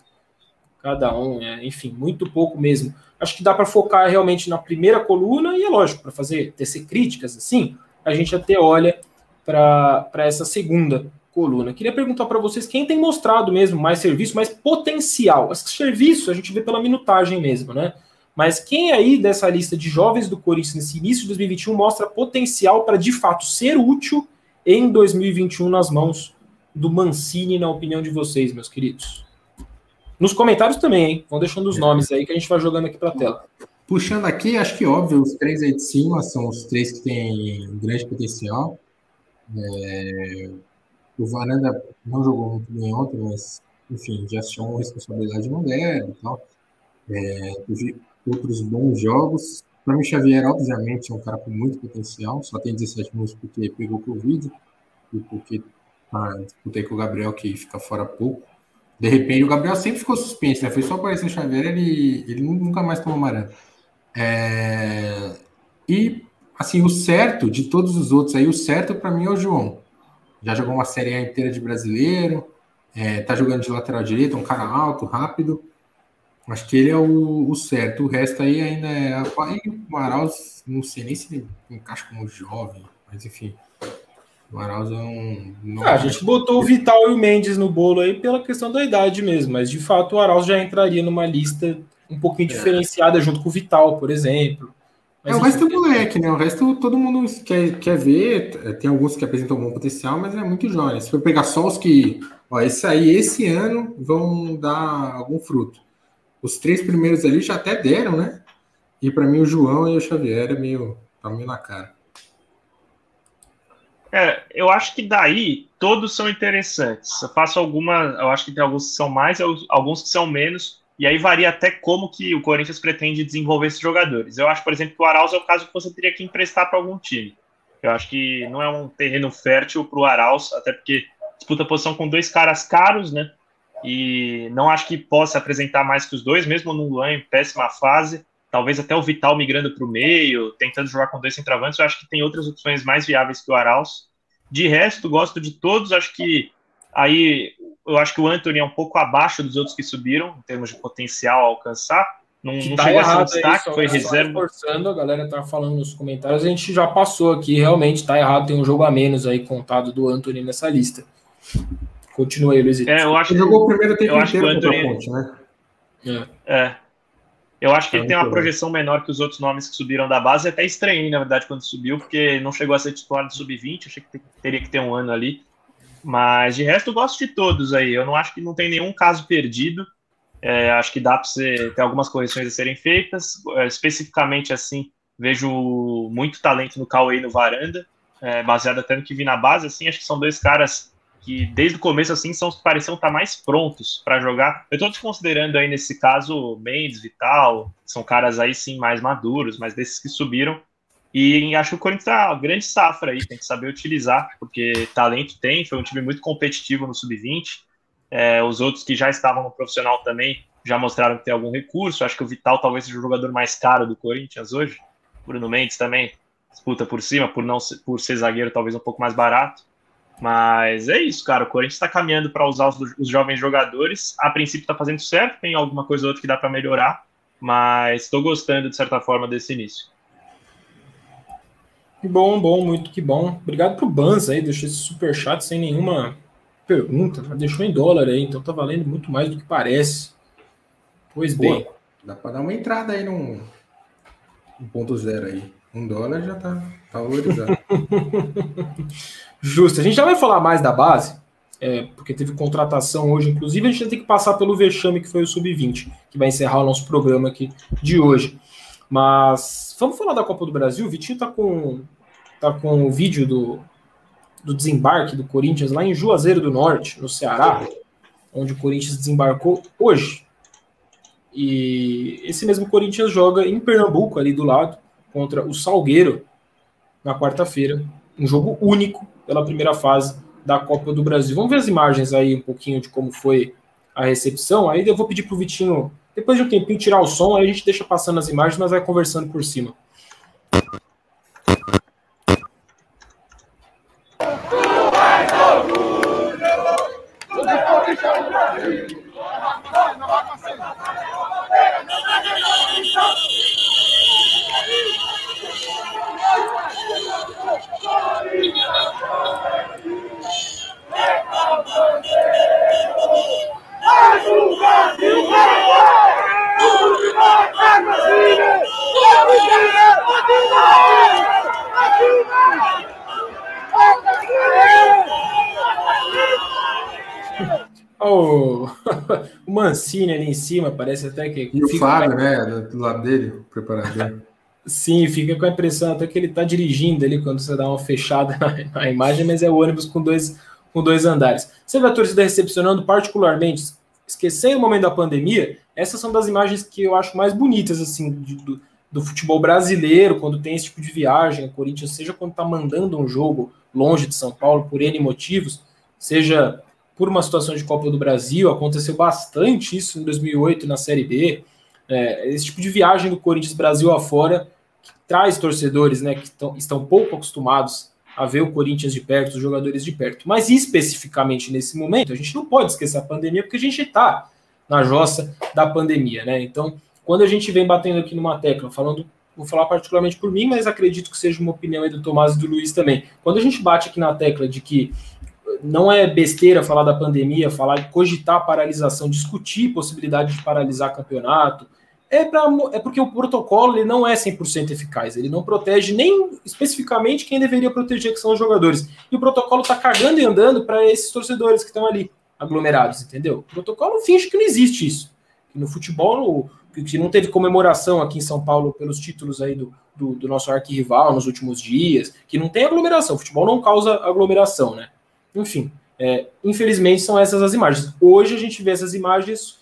cada um. É, enfim, muito pouco mesmo. Acho que dá para focar realmente na primeira coluna e é lógico, para fazer tecer críticas assim, a gente até olha para essa segunda coluna. Queria perguntar para vocês quem tem mostrado mesmo mais serviço, mais potencial. Esse serviço a gente vê pela minutagem mesmo, né? Mas quem aí dessa lista de jovens do Corinthians nesse início de 2021 mostra potencial para de fato ser útil em 2021 nas mãos do Mancini, na opinião de vocês, meus queridos? Nos comentários também, hein? Vão deixando os nomes aí que a gente vai jogando aqui para a tela. Puxando aqui, acho que óbvio, os três aí de cima são os três que têm grande potencial. É... O Varanda não jogou muito bem ontem, mas, enfim, já chamou responsabilidade no e tal. É... Teve outros bons jogos. Para mim, Xavier, obviamente, é um cara com muito potencial, só tem 17 minutos porque pegou Covid e porque ah, disputei com o Gabriel, que fica fora pouco. De repente, o Gabriel sempre ficou suspenso, né? Foi só aparecer o Xavier, ele, ele nunca mais tomou amarelo. É... E, assim, o certo de todos os outros aí, o certo para mim é o João. Já jogou uma série inteira de brasileiro, é, tá jogando de lateral direito, um cara alto, rápido. Acho que ele é o, o certo. O resto aí ainda é. o Arauz, não sei nem se ele encaixa como jovem, mas enfim. O Arauz é um. Ah, a gente botou o Vital e o Mendes no bolo aí pela questão da idade mesmo, mas de fato o Arauz já entraria numa lista um pouquinho é. diferenciada junto com o Vital, por exemplo. Mas, é, o resto é moleque, né? O resto todo mundo quer, quer ver. Tem alguns que apresentam um bom potencial, mas é muito jovem. Se for pegar só os que. Ó, esse aí, esse ano, vão dar algum fruto. Os três primeiros ali já até deram, né? E para mim o João e o Xavier é meio. tá meio na cara. É, eu acho que daí todos são interessantes. Eu faço alguma. Eu acho que tem alguns que são mais, alguns que são menos. E aí varia até como que o Corinthians pretende desenvolver esses jogadores. Eu acho, por exemplo, que o Arauz é o caso que você teria que emprestar para algum time. Eu acho que não é um terreno fértil para o Arauz, até porque disputa posição com dois caras caros, né? E não acho que possa apresentar mais que os dois, mesmo no Luan em péssima fase. Talvez até o Vital migrando para o meio, tentando jogar com dois centroavantes. Eu acho que tem outras opções mais viáveis que o Arauz. De resto, gosto de todos. Acho que aí eu acho que o Anthony é um pouco abaixo dos outros que subiram, em termos de potencial a alcançar. Não, não tá chegou a ser um destaque, aí, foi reserva. Forçando, a galera tá falando nos comentários, a gente já passou aqui, realmente tá errado, tem um jogo a menos aí contado do Anthony nessa lista. Continua aí, Luizito. É, eu acho ele jogou o primeiro tempo inteiro Anthony... Ponte, né? É. é. Eu acho que ele tem uma projeção menor que os outros nomes que subiram da base. Até estranhei, na verdade, quando subiu, porque não chegou a ser titular do sub-20. Achei que teria que ter um ano ali. Mas de resto, eu gosto de todos aí. Eu não acho que não tem nenhum caso perdido. É, acho que dá para você ter algumas correções a serem feitas. É, especificamente assim, vejo muito talento no Cauê e no Varanda, é, baseado até no que vi na base. Assim, acho que são dois caras que desde o começo assim são pareciam estar mais prontos para jogar. Eu estou desconsiderando aí nesse caso Mendes, Vital, são caras aí sim mais maduros, mas desses que subiram e acho que o Corinthians tá grande safra aí, tem que saber utilizar, porque talento tem, foi um time muito competitivo no sub-20. É, os outros que já estavam no profissional também já mostraram que tem algum recurso. Acho que o Vital talvez seja o jogador mais caro do Corinthians hoje. Bruno Mendes também disputa por cima, por não por ser zagueiro talvez um pouco mais barato. Mas é isso, cara. O Corinthians está caminhando para usar os, os, jovens jogadores. A princípio está fazendo certo, tem alguma coisa ou outra que dá para melhorar, mas estou gostando de certa forma desse início. Que bom, bom, muito que bom. Obrigado pro Bans aí, deixou esse super chat sem nenhuma pergunta, deixou em dólar aí, então tá valendo muito mais do que parece. Pois Pô, bem. Dá para dar uma entrada aí num 1.0 aí. Um dólar já tá, tá valorizado. [LAUGHS] Justo. A gente já vai falar mais da base, é, porque teve contratação hoje. Inclusive, a gente tem que passar pelo vexame que foi o Sub-20, que vai encerrar o nosso programa aqui de hoje. Mas vamos falar da Copa do Brasil. O Vitinho tá com, tá com o vídeo do, do desembarque do Corinthians lá em Juazeiro do Norte, no Ceará, onde o Corinthians desembarcou hoje. E esse mesmo Corinthians joga em Pernambuco, ali do lado, contra o Salgueiro, na quarta-feira. Um jogo único pela primeira fase da Copa do Brasil. Vamos ver as imagens aí, um pouquinho de como foi a recepção. Aí eu vou pedir para o Vitinho depois de um tempinho tirar o som, aí a gente deixa passando as imagens, mas vai conversando por cima. Oh, [LAUGHS] o Mancini ali em cima, parece até que. E o Fábio, né? Do lado dele, o preparador. [LAUGHS] Sim, fica com a impressão até que ele está dirigindo ali quando você dá uma fechada [LAUGHS] na, na, imagem, mas é o ônibus com dois, com dois andares. Você vê a torcida recepcionando particularmente, esquecendo o momento da pandemia, essas são das imagens que eu acho mais bonitas, assim, de, do, do futebol brasileiro, quando tem esse tipo de viagem, o Corinthians, seja quando está mandando um jogo longe de São Paulo por N motivos, seja por uma situação de Copa do Brasil, aconteceu bastante isso em 2008 na Série B, é, esse tipo de viagem do Corinthians Brasil afora, que traz torcedores né, que tão, estão pouco acostumados a ver o Corinthians de perto, os jogadores de perto. Mas especificamente nesse momento, a gente não pode esquecer a pandemia, porque a gente está na jossa da pandemia, né? Então, quando a gente vem batendo aqui numa tecla, falando, vou falar particularmente por mim, mas acredito que seja uma opinião aí do Tomás e do Luiz também. Quando a gente bate aqui na tecla de que não é besteira falar da pandemia, falar cogitar paralisação, discutir possibilidade de paralisar campeonato, é, pra, é porque o protocolo ele não é 100% eficaz, ele não protege nem especificamente quem deveria proteger, que são os jogadores. E o protocolo está cagando e andando para esses torcedores que estão ali aglomerados, entendeu? O protocolo finge que não existe isso. no futebol, que não teve comemoração aqui em São Paulo pelos títulos aí do, do, do nosso arquirrival nos últimos dias, que não tem aglomeração. O futebol não causa aglomeração, né? Enfim, é, infelizmente são essas as imagens. Hoje a gente vê essas imagens,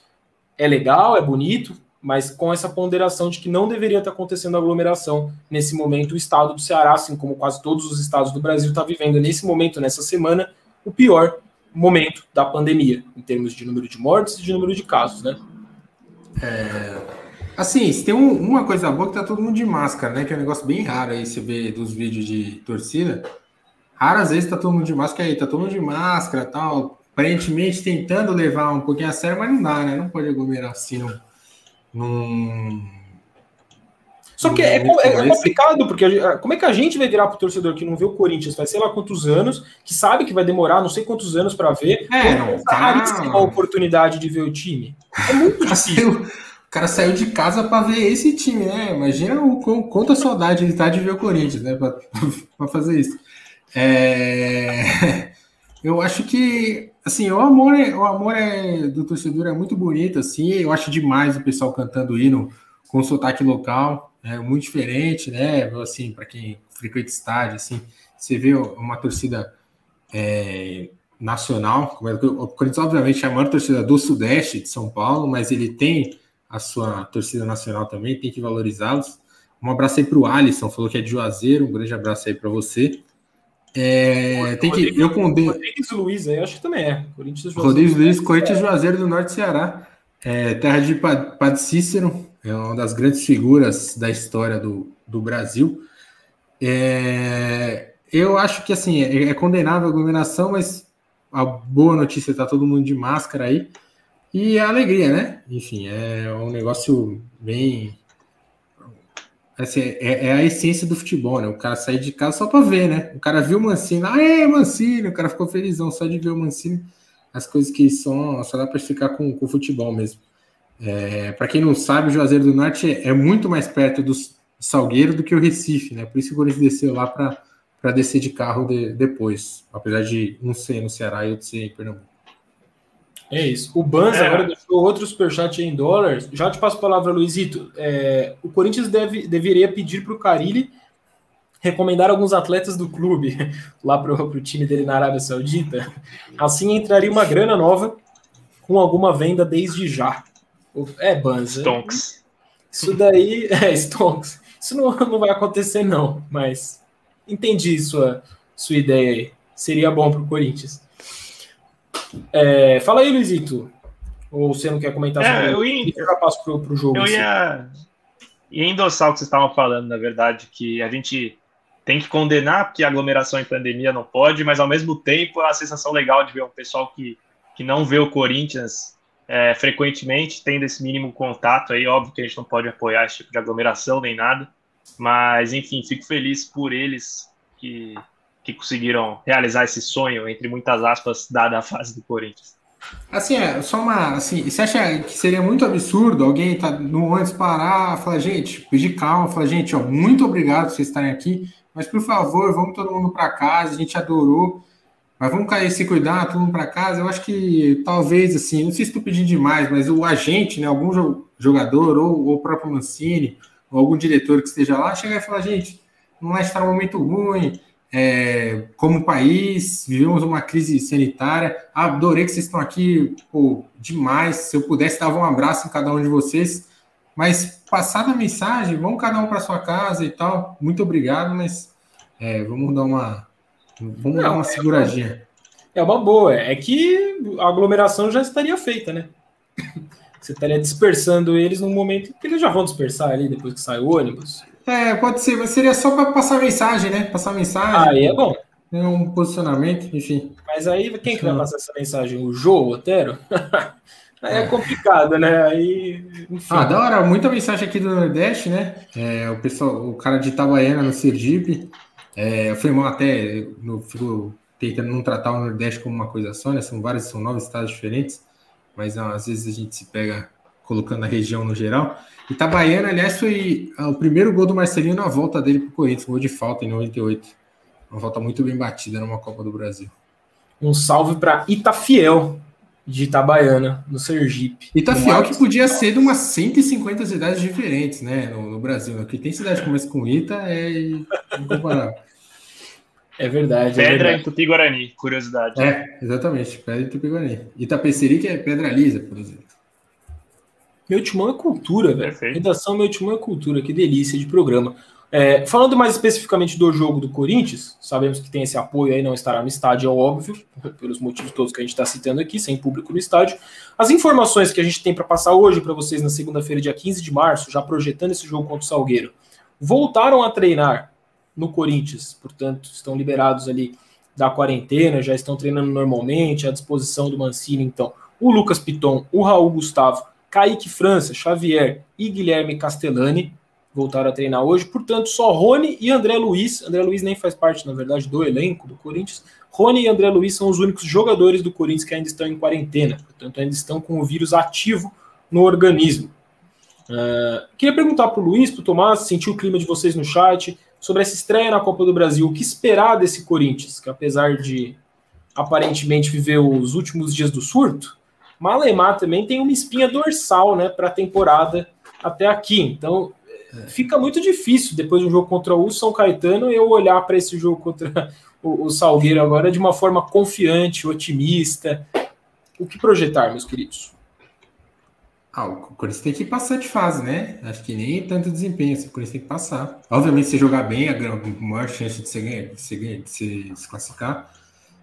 é legal, é bonito, mas com essa ponderação de que não deveria estar acontecendo aglomeração nesse momento. O estado do Ceará, assim como quase todos os estados do Brasil, está vivendo nesse momento, nessa semana, o pior momento da pandemia, em termos de número de mortes e de número de casos, né? É, assim, tem um, uma coisa boa que tá todo mundo de máscara, né? Que é um negócio bem raro aí, você vê dos vídeos de torcida. Raras vezes tá todo mundo de máscara aí, tá todo mundo de máscara tal. Aparentemente tentando levar um pouquinho a sério, mas não dá, né? Não pode aglomerar assim, não num... Só que é, é, é, complicado, porque como é que a gente vai virar para o torcedor que não vê o Corinthians faz sei lá quantos anos, que sabe que vai demorar não sei quantos anos para ver, é, não, tá... a oportunidade de ver o time. É muito [LAUGHS] difícil. o cara saiu de casa para ver esse time, né? Imagina o quanta saudade ele tá de ver o Corinthians, né? Para [LAUGHS] fazer isso. É... [LAUGHS] Eu acho que, assim, o amor, é, o amor é, do torcedor é muito bonito, assim. Eu acho demais o pessoal cantando hino com sotaque local, é muito diferente, né? Assim, para quem frequenta estádio, assim, você vê uma torcida é, nacional. É o Corinthians, obviamente, é a maior torcida do Sudeste de São Paulo, mas ele tem a sua torcida nacional também, tem que valorizá-los. Um abraço aí para o Alisson, falou que é de Juazeiro, um grande abraço aí para você. É, tem que, eu condeno. Rodrigues Luiz, eu acho que também é. Corinthians Rodrigues Luiz, Corinthians Juazeiro do Norte Ceará. É, terra de Padre Cícero, é uma das grandes figuras da história do, do Brasil. É, eu acho que assim é, é condenável a aglomeração, mas a boa notícia está todo mundo de máscara aí. E a alegria, né? Enfim, é um negócio bem Assim, é, é, a essência do futebol, né? O cara sair de casa só para ver, né? O cara viu o Mancini, ah, é Mancini, o cara ficou felizão só de ver o Mancini. As coisas que são, só dá para ficar com, com o futebol mesmo. É, para quem não sabe, o Juazeiro do Norte é, é muito mais perto do Salgueiro do que o Recife, né? Por isso que o Corinthians desceu lá para descer de carro de, depois, apesar de um ser no Ceará e outro ser em Pernambuco. É isso. O Banz é. agora deixou outro superchat em dólares. Já te passo a palavra, Luizito. É, o Corinthians deve, deveria pedir para o Carilli recomendar alguns atletas do clube [LAUGHS] lá para o time dele na Arábia Saudita. Assim entraria uma grana nova com alguma venda desde já. É, Banz. Stonks. Isso daí. [LAUGHS] É, Stonks. Isso não, não vai acontecer, não. Mas entendi sua, sua ideia aí. Seria bom para o Corinthians. É, fala aí, Luizito. Ou você não quer comentar é, sobre eu, ia, eu já passo pro, pro jogo. Eu ia, ia endossar o que vocês estavam falando, na verdade, que a gente tem que condenar porque aglomeração em pandemia não pode, mas ao mesmo tempo é a sensação legal de ver um pessoal que, que não vê o Corinthians é, frequentemente, tendo esse mínimo contato aí, óbvio que a gente não pode apoiar esse tipo de aglomeração nem nada, mas enfim, fico feliz por eles que que conseguiram realizar esse sonho, entre muitas aspas, dada a fase do Corinthians. Assim, é, só uma. Assim, você acha que seria muito absurdo alguém tá no ônibus parar, falar, gente, pedir calma, falar, gente, ó, muito obrigado por vocês estarem aqui, mas por favor, vamos todo mundo para casa, a gente adorou. Mas vamos cair, se cuidar, todo mundo para casa. Eu acho que talvez, assim, não sei se estou pedindo demais, mas o agente, né, algum jogador, ou, ou o próprio Mancini, ou algum diretor que esteja lá, chegar e falar: gente, não é estar num momento ruim, é, como país, vivemos uma crise sanitária. Adorei que vocês estão aqui, pô, demais. Se eu pudesse, dava um abraço em cada um de vocês. Mas passada a mensagem, vamos cada um para sua casa e tal. Muito obrigado, mas é, vamos dar uma, vamos Não, dar uma é seguradinha. É uma boa. É que a aglomeração já estaria feita, né? Você estaria dispersando eles num momento que eles já vão dispersar ali depois que sai o ônibus. É, pode ser, mas seria só para passar mensagem, né? Passar mensagem. Aí é bom. É um posicionamento, enfim. Mas aí quem que vai passar essa mensagem? O Jô, o Otero? [LAUGHS] aí é complicado, né? Aí, enfim. Ah, da hora, muita mensagem aqui do Nordeste, né? É, o pessoal, o cara de Itabaiana no Sergipe. É, foi mal até, no, fico tentando não tratar o Nordeste como uma coisa só, né? São vários, são nove estados diferentes, mas às vezes a gente se pega colocando a região no geral. Itabaiana, aliás, foi ah, o primeiro gol do Marcelinho na volta dele para o Corinthians, gol de falta em 98. Uma volta muito bem batida numa Copa do Brasil. Um salve para Itafiel, de Itabaiana, no Sergipe. Itafiel que podia ser de umas 150 cidades diferentes, né, no, no Brasil. Aqui tem cidade que começa com Ita, é incomparável. É verdade. Pedra é verdade. em Tupi-Guarani, curiosidade. É, exatamente, pedra em Tupi-Guarani. Itapeceri, que é pedra lisa, por exemplo. Meu Timão é cultura, velho. Redação Meu Timão é cultura, que delícia de programa. É, falando mais especificamente do jogo do Corinthians, sabemos que tem esse apoio aí, não estará no estádio, é óbvio, pelos motivos todos que a gente está citando aqui, sem público no estádio. As informações que a gente tem para passar hoje para vocês na segunda-feira, dia 15 de março, já projetando esse jogo contra o Salgueiro, voltaram a treinar no Corinthians, portanto, estão liberados ali da quarentena, já estão treinando normalmente, à disposição do Mancini, então, o Lucas Piton, o Raul Gustavo Kaique França, Xavier e Guilherme Castellani voltaram a treinar hoje. Portanto, só Rony e André Luiz. André Luiz nem faz parte, na verdade, do elenco do Corinthians. Rony e André Luiz são os únicos jogadores do Corinthians que ainda estão em quarentena. Portanto, ainda estão com o vírus ativo no organismo. Uh, queria perguntar para o Luiz, para o Tomás, sentir o clima de vocês no chat, sobre essa estreia na Copa do Brasil. O que esperar desse Corinthians, que apesar de aparentemente viver os últimos dias do surto, Malemar também tem uma espinha dorsal, né, para a temporada até aqui. Então, fica muito difícil depois de um jogo contra o São Caetano eu olhar para esse jogo contra o, o Salgueiro agora de uma forma confiante, otimista. O que projetar, meus queridos? Ah, o Corinthians tem que passar de fase, né? Acho que nem tanto desempenho, assim, o Corinthians tem que passar. Obviamente, se jogar bem, a maior chance de se, ganhar, de de se, de se classificar.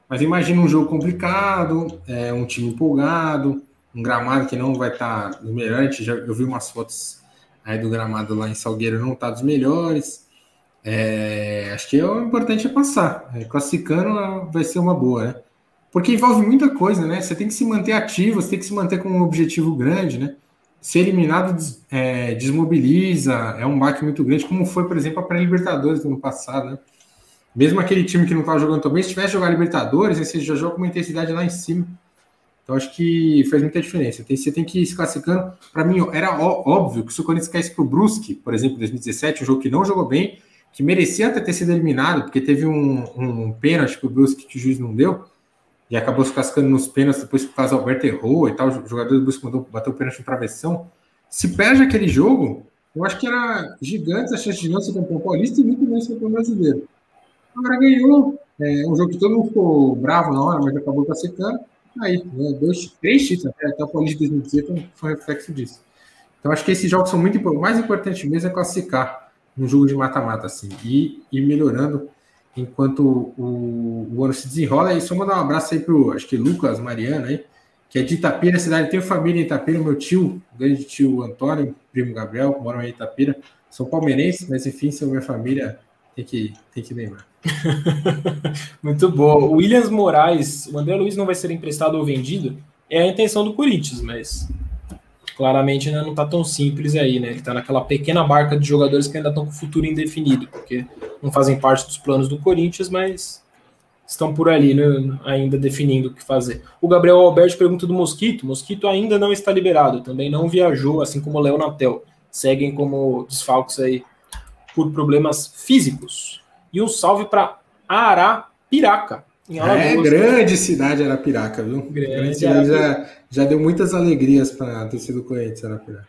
Mas imagina um jogo complicado, é, um time empolgado, um gramado que não vai estar tá melhores. Já, eu vi umas fotos aí do gramado lá em Salgueiro, não está dos melhores. É, acho que o importante é passar. É, classificando vai ser uma boa, né? Porque envolve muita coisa, né? Você tem que se manter ativo, você tem que se manter com um objetivo grande, né? Ser eliminado é, desmobiliza, é um baque muito grande, como foi, por exemplo, a pré-Libertadores do ano passado, né? Mesmo aquele time que não estava jogando tão bem, se tivesse jogar Libertadores, você já joga com uma intensidade lá em cima. Então acho que faz muita diferença. Tem, você tem que ir se classificando. Para mim, era óbvio que se o Corinthians caísse para o Brusque, por exemplo, em 2017, um jogo que não jogou bem, que merecia até ter sido eliminado, porque teve um, um pênalti para o Brusque que o juiz não deu, e acabou se classificando nos pênaltis depois que o caso Alberto errou e tal. O jogador do Brusque mandou bater o pênalti no travessão. Se perde aquele jogo, eu acho que era gigante a chance de não ser campeão paulista e muito menos campeão brasileiro. Agora ganhou. É um jogo que todo mundo ficou bravo na hora, mas acabou classificando. Aí, né, dois, três títulos, até, até o Paulista de 2018 foi um reflexo disso. Então, acho que esses jogos são muito importantes. O mais importante mesmo é classificar um jogo de mata-mata, assim, e ir melhorando enquanto o, o ano se desenrola. E só mandar um abraço aí pro, acho que Lucas Mariano aí, que é de Itapira, cidade. Tenho família em Itapira, meu tio, grande tio Antônio, primo Gabriel, moram em Itapira. São palmeirenses, mas enfim, são minha família tem que, tem que lembrar. [LAUGHS] Muito bom. O Williams Moraes, o André Luiz não vai ser emprestado ou vendido? É a intenção do Corinthians, mas claramente né, não está tão simples aí, né? Ele está naquela pequena barca de jogadores que ainda estão com o futuro indefinido, porque não fazem parte dos planos do Corinthians, mas estão por ali, né, ainda definindo o que fazer. O Gabriel Alberto pergunta do Mosquito. Mosquito ainda não está liberado, também não viajou, assim como o Léo Natel. Seguem como desfalques aí por problemas físicos. E um salve para Arapiraca. É grande cidade Arapiraca, viu? Grande, grande cidade já, já deu muitas alegrias para a torcida do Corinthians Arapiraca.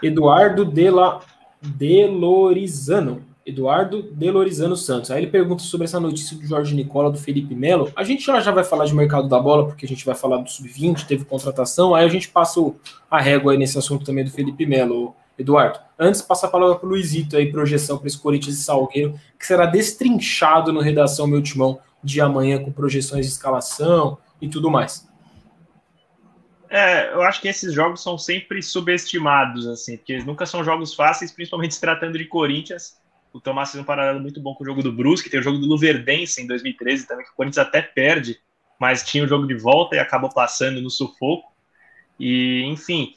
Eduardo Dela, Delorizano. Eduardo Delorizano Santos. Aí ele pergunta sobre essa notícia do Jorge Nicola, do Felipe Melo. A gente já, já vai falar de mercado da bola, porque a gente vai falar do Sub-20, teve contratação. Aí a gente passa a régua aí nesse assunto também do Felipe Melo, Eduardo. Antes, passa a palavra para o Luizito aí, projeção para esse Corinthians e Salgueiro, que será destrinchado no Redação Meu Timão de amanhã, com projeções de escalação e tudo mais. É, eu acho que esses jogos são sempre subestimados, assim, porque eles nunca são jogos fáceis, principalmente se tratando de Corinthians. O Tomás fez um paralelo muito bom com o jogo do Brusque, tem o jogo do Luverdense em 2013 também, que o Corinthians até perde, mas tinha o jogo de volta e acabou passando no sufoco. E, enfim,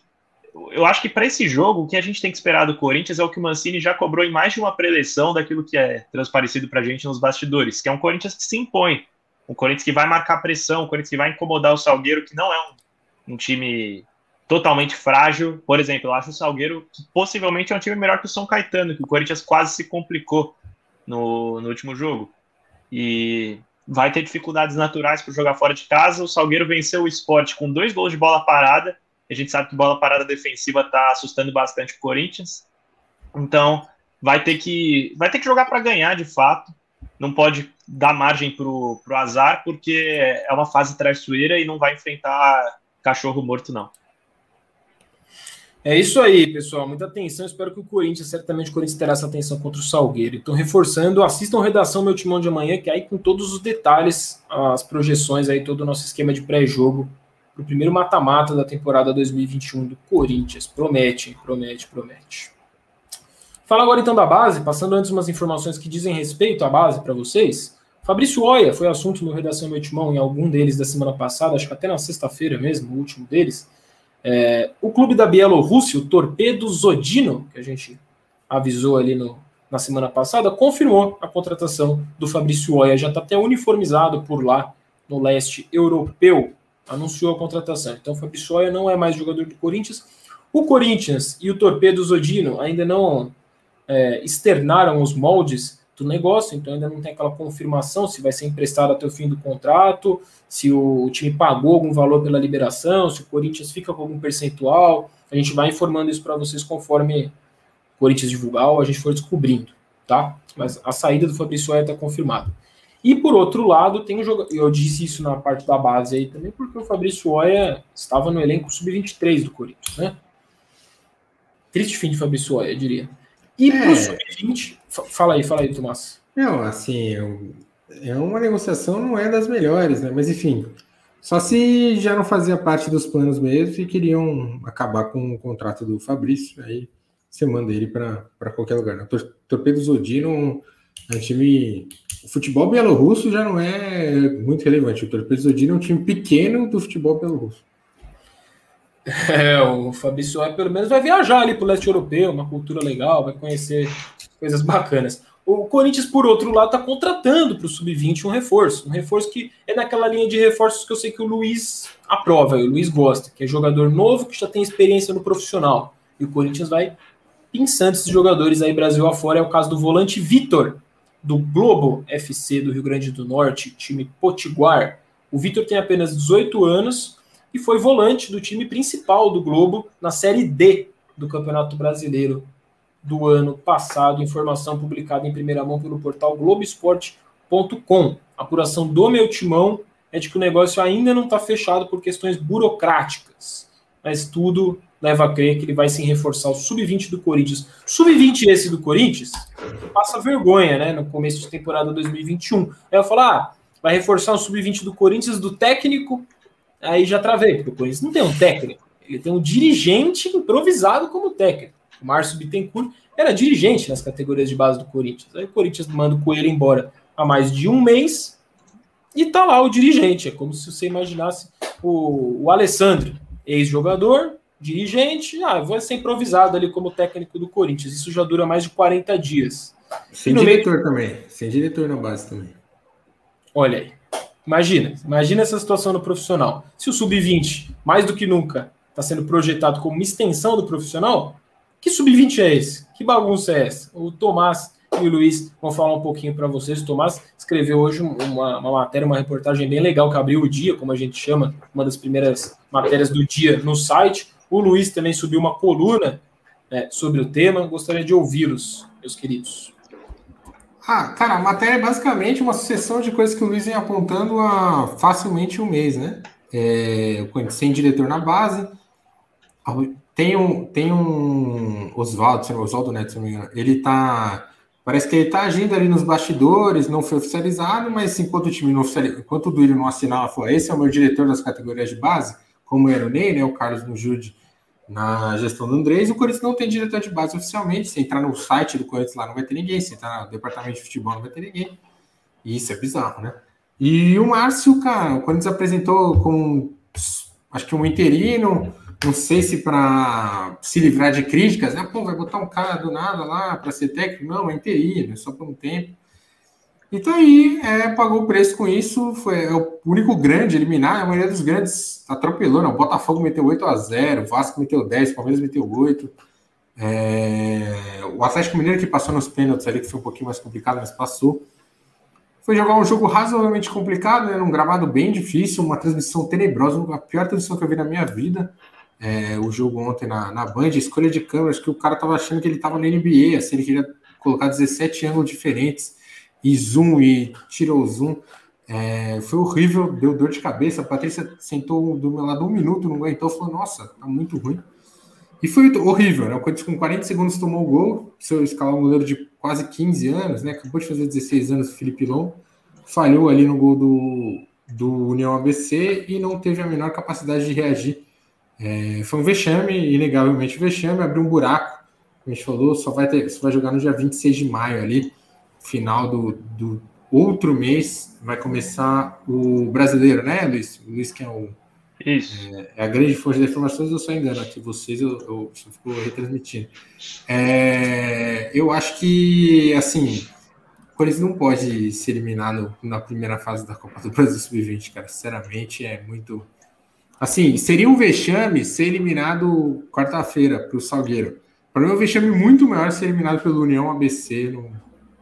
eu acho que para esse jogo, o que a gente tem que esperar do Corinthians é o que o Mancini já cobrou em mais de uma preleção daquilo que é transparecido para a gente nos bastidores, que é um Corinthians que se impõe, um Corinthians que vai marcar pressão, um Corinthians que vai incomodar o Salgueiro, que não é um um time totalmente frágil. Por exemplo, eu acho o Salgueiro que possivelmente é um time melhor que o São Caetano, que o Corinthians quase se complicou no, no último jogo. E vai ter dificuldades naturais para jogar fora de casa. O Salgueiro venceu o esporte com dois gols de bola parada. A gente sabe que bola parada defensiva está assustando bastante o Corinthians. Então, vai ter que, vai ter que jogar para ganhar de fato. Não pode dar margem para o azar, porque é uma fase traiçoeira e não vai enfrentar cachorro morto, não. É isso aí, pessoal. Muita atenção. Espero que o Corinthians, certamente o Corinthians terá essa atenção contra o Salgueiro. Então, reforçando, assistam redação meu timão de amanhã, que aí com todos os detalhes, as projeções aí, todo o nosso esquema de pré-jogo para o primeiro mata-mata da temporada 2021 do Corinthians. Promete, promete, promete. Fala agora então da base, passando antes umas informações que dizem respeito à base para vocês. Fabrício Oia foi assunto no Redação Meu Timão em algum deles da semana passada, acho que até na sexta-feira mesmo, o último deles. É, o clube da Bielorrússia, o Torpedo Zodino, que a gente avisou ali no, na semana passada, confirmou a contratação do Fabrício Oia. Já está até uniformizado por lá no leste europeu. Anunciou a contratação. Então, o Fabrício Oia não é mais jogador do Corinthians. O Corinthians e o Torpedo Zodino ainda não é, externaram os moldes do negócio, então ainda não tem aquela confirmação se vai ser emprestado até o fim do contrato, se o time pagou algum valor pela liberação, se o Corinthians fica com algum percentual. A gente vai informando isso para vocês conforme o Corinthians divulgar ou a gente for descobrindo, tá? Mas a saída do Fabrício está confirmada. E por outro lado, tem um jogador. Eu disse isso na parte da base aí também, porque o Fabrício Oia estava no elenco sub-23 do Corinthians, né? Triste fim de Fabrício Oia, eu diria. E é. pro sub-20, fala aí, fala aí, Tomás. Não, assim, é uma negociação, não é das melhores, né? Mas enfim, só se já não fazia parte dos planos mesmo e queriam acabar com o contrato do Fabrício, aí você manda ele para qualquer lugar. Né? Torpedo Zodino é um time. O futebol bielorrusso já não é muito relevante. O Torpedo é um time pequeno do futebol bielorrusso. [LAUGHS] É, o Fabrício é, pelo menos vai viajar ali para o leste europeu, uma cultura legal, vai conhecer coisas bacanas. O Corinthians, por outro lado, está contratando para o Sub-20 um reforço. Um reforço que é naquela linha de reforços que eu sei que o Luiz aprova, o Luiz gosta, que é jogador novo que já tem experiência no profissional. E o Corinthians vai pensando esses jogadores aí Brasil afora. É o caso do volante Vitor, do Globo FC do Rio Grande do Norte, time Potiguar. O Vitor tem apenas 18 anos, e foi volante do time principal do Globo na Série D do Campeonato Brasileiro do ano passado. Informação publicada em primeira mão pelo portal Globoesporte.com. A apuração do meu timão é de que o negócio ainda não está fechado por questões burocráticas, mas tudo leva a crer que ele vai se reforçar o sub-20 do Corinthians. Sub-20 esse do Corinthians passa vergonha, né? No começo de temporada 2021. Aí eu falo, ah, vai reforçar o sub-20 do Corinthians do técnico aí já travei, porque o Corinthians não tem um técnico, ele tem um dirigente improvisado como técnico. O Márcio Bittencourt era dirigente nas categorias de base do Corinthians. Aí o Corinthians manda o Coelho embora há mais de um mês e tá lá o dirigente. É como se você imaginasse o, o Alessandro, ex-jogador, dirigente, ah, vai ser improvisado ali como técnico do Corinthians. Isso já dura mais de 40 dias. Sem diretor meio... também. Sem diretor na base também. Olha aí. Imagina, imagina essa situação no profissional. Se o sub-20, mais do que nunca, está sendo projetado como uma extensão do profissional, que sub-20 é esse? Que bagunça é essa? O Tomás e o Luiz vão falar um pouquinho para vocês. O Tomás escreveu hoje uma, uma, matéria, uma reportagem bem legal que abriu o dia, como a gente chama, uma das primeiras matérias do dia no site. O Luiz também subiu uma coluna é, sobre o tema. Gostaria de ouvi-los, meus queridos. Ah, cara, a matéria é basicamente uma sucessão de coisas que o Luiz vem apontando há facilmente um mês, né? É, sem diretor na base. Tem um, tem um Oswaldo, Oswaldo Neto, se não me engano. Ele tá. Parece que ele tá agindo ali nos bastidores, não foi oficializado, mas enquanto o time não oficializou, enquanto o Duílio não assinava, falou: esse é o meu diretor das categorias de base, como era o Ney, né? O Carlos Nujude na gestão do Andrés, o Corinthians não tem diretor de base oficialmente. Se entrar no site do Corinthians lá, não vai ter ninguém. Se entrar no departamento de futebol, não vai ter ninguém. Isso é bizarro, né? E o Márcio, cara, o Corinthians apresentou como acho que um interino, não sei se para se livrar de críticas, né? Pô, vai botar um cara do nada lá para ser técnico? Não, é interino, é só por um tempo. Então aí é, pagou o preço com isso, foi é o único grande eliminar, a maioria dos grandes atropelou, não. O Botafogo meteu 8 a 0 o Vasco meteu 10, o Palmeiras meteu 8. É, o Atlético Mineiro que passou nos pênaltis ali, que foi um pouquinho mais complicado, mas passou. Foi jogar um jogo razoavelmente complicado, né, num gramado bem difícil, uma transmissão tenebrosa, a pior transmissão que eu vi na minha vida. É, o jogo ontem na, na Band, escolha de câmeras, que o cara tava achando que ele tava na NBA, assim, ele queria colocar 17 ângulos diferentes e zoom e tirou zoom. É, foi horrível, deu dor de cabeça. A Patrícia sentou do meu lado um minuto, não aguentou, falou: Nossa, tá muito ruim. E foi horrível, né? O Corinthians com 40 segundos tomou o gol. Seu escalar um goleiro de quase 15 anos, né? Acabou de fazer 16 anos, o Felipe Long. Falhou ali no gol do, do União ABC e não teve a menor capacidade de reagir. É, foi um vexame, inegavelmente vexame, abriu um buraco. A gente falou, só vai, ter, só vai jogar no dia 26 de maio ali final do, do outro mês vai começar o brasileiro, né, Luiz? O Luiz que é o isso. É, é a grande fonte de informações, eu só engano aqui vocês, eu, eu só fico retransmitindo. É, eu acho que, assim, o Corinthians não pode ser eliminado na primeira fase da Copa do Brasil Sub-20, cara. Sinceramente, é muito. Assim, seria um vexame ser eliminado quarta-feira para o Salgueiro. Para mim, é um vexame muito maior ser eliminado pelo União ABC no,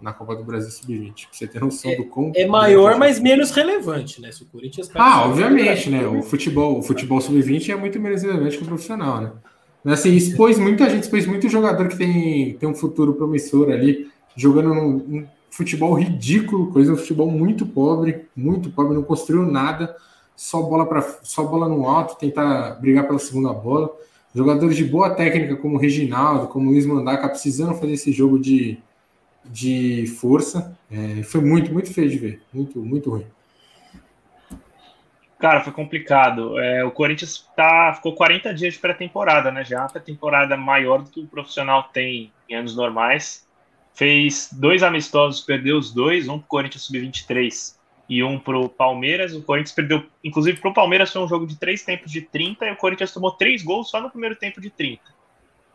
na Copa do Brasil Sub-20. Você tem noção é, do quão. É maior, mas menos relevante, né? Se o Corinthians. Ah, obviamente, né? O futebol, o futebol Sub-20 é muito menos relevante que o profissional, né? Mas assim, expôs muita gente, expôs muito jogador que tem, tem um futuro promissor ali, jogando num, um futebol ridículo, coisa um futebol muito pobre, muito pobre, não construiu nada, só bola para só bola no alto, tentar brigar pela segunda bola. Jogadores de boa técnica como o Reginaldo, como o Luiz Mandaca, precisando fazer esse jogo de, de força. É, foi muito, muito feio de ver. Muito, muito ruim. Cara, foi complicado. É, o Corinthians tá, ficou 40 dias de pré-temporada, né? Já a temporada maior do que o profissional tem em anos normais. Fez dois amistosos, perdeu os dois, um pro Corinthians Sub-23 e um pro Palmeiras. O Corinthians perdeu, inclusive pro Palmeiras foi um jogo de três tempos de 30 e o Corinthians tomou três gols só no primeiro tempo de 30.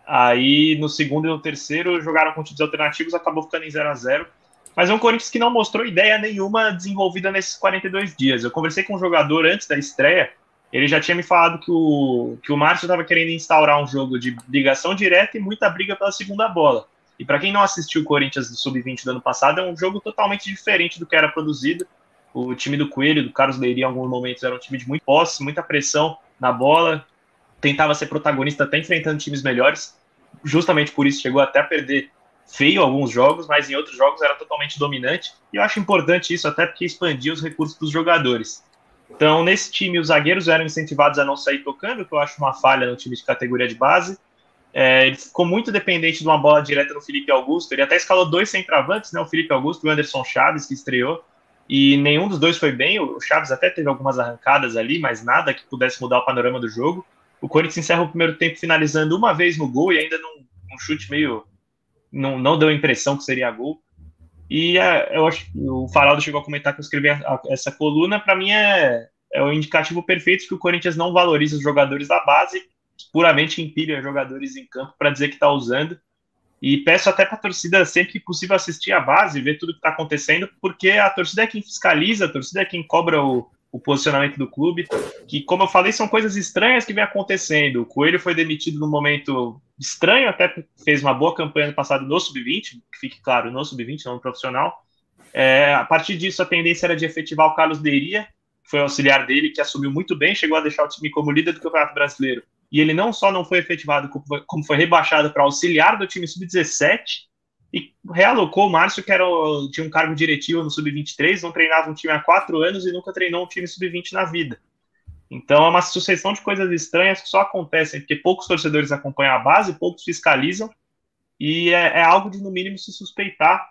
Aí no segundo e no terceiro jogaram com times alternativos, acabou ficando em 0 a 0 Mas é um Corinthians que não mostrou ideia nenhuma desenvolvida nesses 42 dias. Eu conversei com um jogador antes da estreia, ele já tinha me falado que o, que o Márcio estava querendo instaurar um jogo de ligação direta e muita briga pela segunda bola. E para quem não assistiu o Corinthians do Sub-20 do ano passado, é um jogo totalmente diferente do que era produzido. O time do Coelho, do Carlos Leiria, em alguns momentos era um time de muito posse, muita pressão na bola, tentava ser protagonista até enfrentando times melhores justamente por isso chegou até a perder feio alguns jogos, mas em outros jogos era totalmente dominante. E eu acho importante isso, até porque expandia os recursos dos jogadores. Então, nesse time, os zagueiros eram incentivados a não sair tocando, que eu acho uma falha no time de categoria de base. É, ele ficou muito dependente de uma bola direta no Felipe Augusto. Ele até escalou dois centravantes, né, o Felipe Augusto e o Anderson Chaves, que estreou. E nenhum dos dois foi bem. O Chaves até teve algumas arrancadas ali, mas nada que pudesse mudar o panorama do jogo. O Corinthians encerra o primeiro tempo finalizando uma vez no gol e ainda num, num chute meio. Não, não deu a impressão que seria gol. E é, eu acho que o Faraldo chegou a comentar que eu escrevi a, a, essa coluna. Para mim, é, é o indicativo perfeito que o Corinthians não valoriza os jogadores da base, puramente empilha jogadores em campo para dizer que está usando. E peço até para a torcida, sempre que possível, assistir a base, ver tudo que está acontecendo, porque a torcida é quem fiscaliza, a torcida é quem cobra o, o posicionamento do clube, que, como eu falei, são coisas estranhas que vem acontecendo. O Coelho foi demitido num momento estranho, até fez uma boa campanha no passado no Sub-20, que fique claro, no Sub-20, não no profissional. É, a partir disso, a tendência era de efetivar o Carlos Deiria, que foi auxiliar dele, que assumiu muito bem, chegou a deixar o time como líder do Campeonato Brasileiro. E ele não só não foi efetivado, como foi rebaixado para auxiliar do time Sub-17, e realocou o Márcio, que era o, tinha um cargo diretivo no Sub-23, não treinava um time há quatro anos e nunca treinou um time Sub-20 na vida. Então é uma sucessão de coisas estranhas que só acontecem porque poucos torcedores acompanham a base, poucos fiscalizam, e é, é algo de, no mínimo, se suspeitar.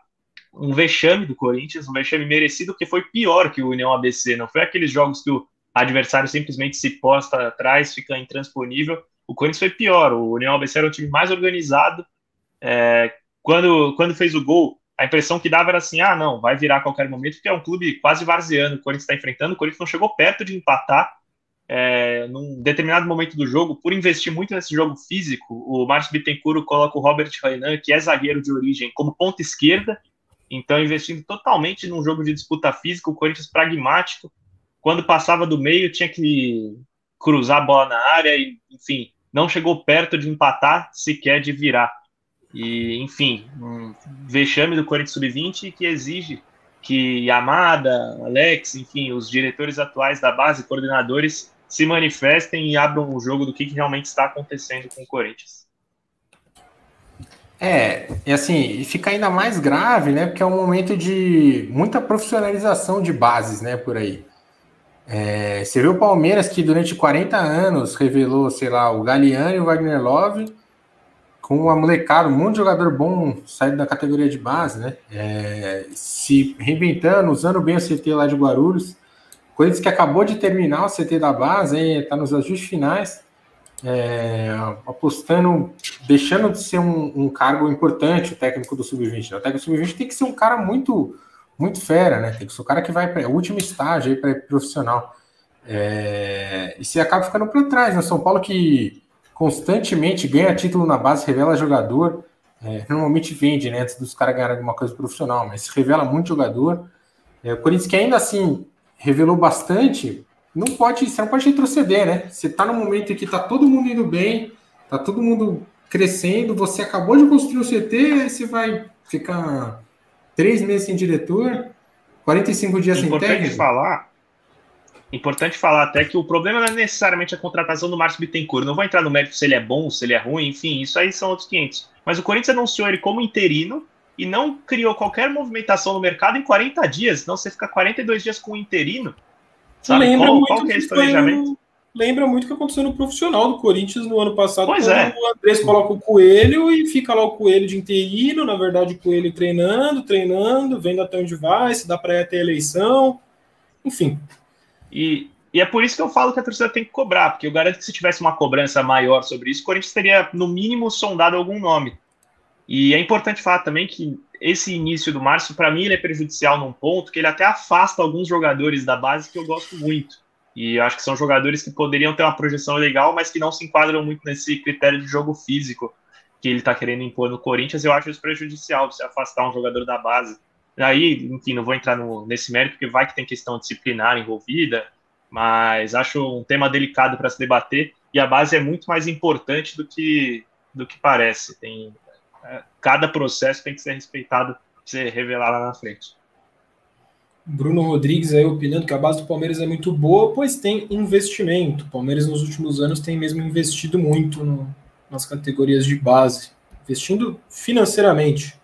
Um vexame do Corinthians, um vexame merecido, que foi pior que o União ABC. Não foi aqueles jogos que o adversário simplesmente se posta atrás, fica intransponível. O Corinthians foi pior. O União ABC era um time mais organizado, é, quando, quando fez o gol, a impressão que dava era assim: ah, não, vai virar a qualquer momento, porque é um clube quase varzeano o Corinthians está enfrentando. O Corinthians não chegou perto de empatar. É, num determinado momento do jogo, por investir muito nesse jogo físico, o Márcio Bittencourt coloca o Robert Rainan, que é zagueiro de origem, como ponta esquerda, então investindo totalmente num jogo de disputa física, o Corinthians pragmático, quando passava do meio tinha que cruzar a bola na área e, enfim, não chegou perto de empatar, sequer de virar. E, enfim, um vexame do Corinthians Sub-20 que exige que Yamada, Alex, enfim, os diretores atuais da base, coordenadores, se manifestem e abram o jogo do que, que realmente está acontecendo com o Corinthians. É, e assim, fica ainda mais grave, né? Porque é um momento de muita profissionalização de bases, né, por aí. É, você viu o Palmeiras que durante 40 anos revelou, sei lá, o Galeano e o Wagner Love com uma molecada, um monte de jogador bom saindo da categoria de base, né? É, se reinventando, usando bem o CT lá de Guarulhos. Coisas que acabou de terminar o CT da base, está nos ajustes finais, é, apostando, deixando de ser um, um, cargo importante o técnico do Sub-20. Né? O técnico do Sub-20 tem que ser um cara muito, muito fera, né? Tem que ser o cara que vai para o último estágio aí para profissional. É, e se acaba ficando para trás, né? São Paulo que constantemente ganha título na base, revela jogador. É, normalmente vende, né? Antes dos caras ganharem alguma coisa profissional, mas revela muito jogador. É, o Corinthians que ainda assim revelou bastante, não pode, você não pode retroceder, né? Você tá no momento em que tá todo mundo indo bem, tá todo mundo crescendo, você acabou de construir o CT, aí você vai ficar três meses sem diretor, 45 dias Importante sem técnico. falar Importante falar até que o problema não é necessariamente a contratação do Márcio Bittencourt. Não vou entrar no mérito se ele é bom, se ele é ruim, enfim, isso aí são outros 500. Mas o Corinthians anunciou ele como interino e não criou qualquer movimentação no mercado em 40 dias. Não, você fica 42 dias com o interino. Sabe lembra qual, qual que é esse planejamento? lembra muito o que aconteceu no profissional do Corinthians no ano passado. Pois é. O Andrés coloca o Coelho e fica lá o Coelho de interino, na verdade o Coelho treinando, treinando, vendo até onde vai, se dá para ir até a eleição. Enfim, e, e é por isso que eu falo que a torcida tem que cobrar, porque eu garanto que se tivesse uma cobrança maior sobre isso, o Corinthians teria, no mínimo, sondado algum nome. E é importante falar também que esse início do Márcio, para mim, ele é prejudicial num ponto que ele até afasta alguns jogadores da base que eu gosto muito. E eu acho que são jogadores que poderiam ter uma projeção legal, mas que não se enquadram muito nesse critério de jogo físico que ele está querendo impor no Corinthians. Eu acho isso prejudicial, você afastar um jogador da base. Aí, enfim, não vou entrar no, nesse mérito, porque vai que tem questão disciplinar envolvida, mas acho um tema delicado para se debater e a base é muito mais importante do que, do que parece. Tem, é, cada processo tem que ser respeitado ser revelar lá na frente. Bruno Rodrigues aí opinando que a base do Palmeiras é muito boa, pois tem investimento. O Palmeiras nos últimos anos tem mesmo investido muito no, nas categorias de base, investindo financeiramente.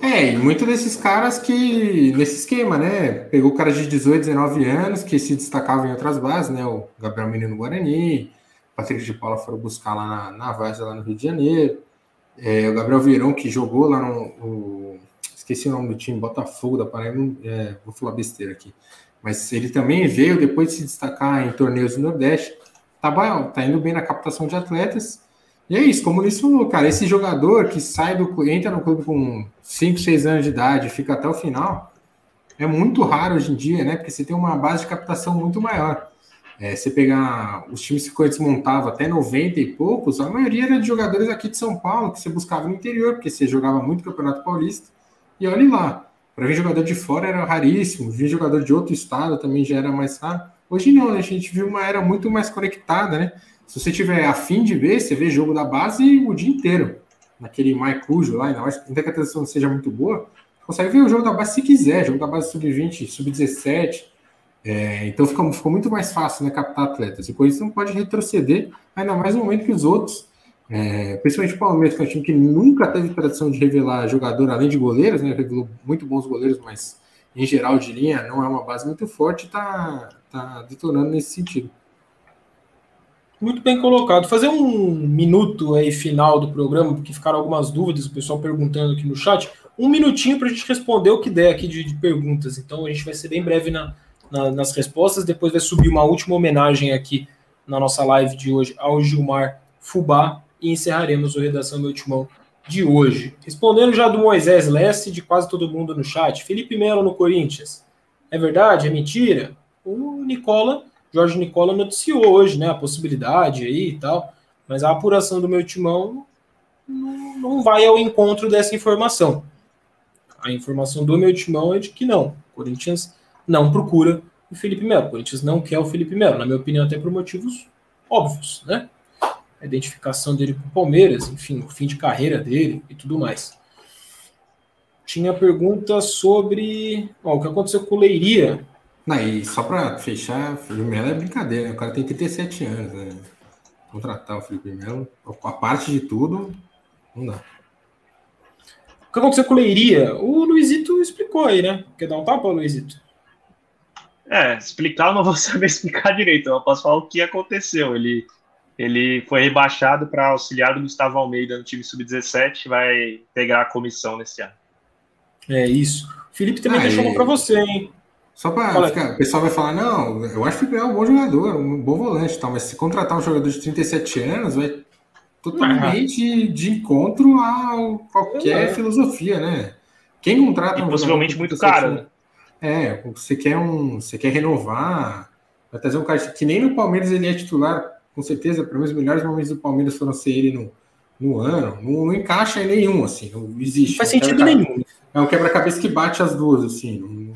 É, e muito desses caras que, nesse esquema, né? Pegou cara de 18, 19 anos, que se destacavam em outras bases, né? O Gabriel Menino Guarani, Patrick de Paula foram buscar lá na, na lá no Rio de Janeiro. É, o Gabriel Verão, que jogou lá no. O, esqueci o nome do time, Botafogo da Paraíba, é, vou falar besteira aqui. Mas ele também veio depois de se destacar em torneios do Nordeste. Tá, tá indo bem na captação de atletas. E é isso, como o Luiz falou, cara, esse jogador que sai do entra no clube com 5, 6 anos de idade fica até o final, é muito raro hoje em dia, né? Porque você tem uma base de captação muito maior. É, você pegar os times que o desmontava até 90 e poucos, a maioria era de jogadores aqui de São Paulo, que você buscava no interior, porque você jogava muito Campeonato Paulista. E olhe lá, para vir jogador de fora era raríssimo, vir jogador de outro estado também já era mais raro. Hoje não, né? A gente viu uma era muito mais conectada, né? Se você tiver afim de ver, você vê jogo da base o dia inteiro. Naquele MyCujo lá, ainda mais que a transmissão seja muito boa, consegue ver o jogo da base se quiser, jogo da base sub-20, sub-17. É, então ficou muito mais fácil né, captar atletas. E por isso não pode retroceder, ainda mais no momento que os outros, é, principalmente o Palmeiras, que é um time que nunca teve tradição de revelar jogador além de goleiros, né, revelou muito bons goleiros, mas em geral de linha não é uma base muito forte, está tá detonando nesse sentido. Muito bem colocado. Fazer um minuto aí final do programa, porque ficaram algumas dúvidas, o pessoal perguntando aqui no chat. Um minutinho para a gente responder o que der aqui de, de, perguntas. Então a gente vai ser bem breve na, na, nas respostas. Depois vai subir uma última homenagem aqui na nossa live de hoje ao Gilmar Fubá e encerraremos o Redação Meu Timão de hoje. Respondendo já do Moisés Leste, de quase todo mundo no chat. Felipe Melo no Corinthians. É verdade? É mentira? O Nicola Jorge Nicola noticiou hoje, né, a possibilidade aí e tal, mas a apuração do meu timão não, vai ao encontro dessa informação. A informação do meu timão é de que não. O Corinthians não procura o Felipe Melo. O Corinthians não quer o Felipe Melo, na minha opinião, até por motivos óbvios, né? A identificação dele com o Palmeiras, enfim, o fim de carreira dele e tudo mais. Tinha pergunta sobre ó, o que aconteceu com o Leiria não, e só para fechar, Felipe Melo é brincadeira, né? o cara tem 37 anos, né? Contratar o Felipe Melo, a parte de tudo, não dá. O que aconteceu com o Leiria? O Luizito explicou aí, né? Quer dar um tapa, Luizito? É, explicar eu não vou saber explicar direito, eu posso falar o que aconteceu. Ele, ele foi rebaixado para auxiliar do Gustavo Almeida no time sub-17 vai pegar a comissão nesse ano. É isso. O Felipe também ah, deixou uma para você, hein? Só para ficar, o pessoal vai falar, não, eu acho que o é um bom jogador, um bom volante tal, mas se contratar um jogador de 37 anos, vai totalmente de encontro a qualquer é. filosofia, né? Quem contrata e um possivelmente muito caro. Né? É, você quer um, você quer renovar, vai trazer um cara que nem no Palmeiras ele é titular, com certeza, para mim os melhores momentos do Palmeiras foram ser ele no, no ano, não, não encaixa em nenhum, assim, não existe. Não faz sentido nenhum. É um quebra-cabeça que bate as duas, assim, não,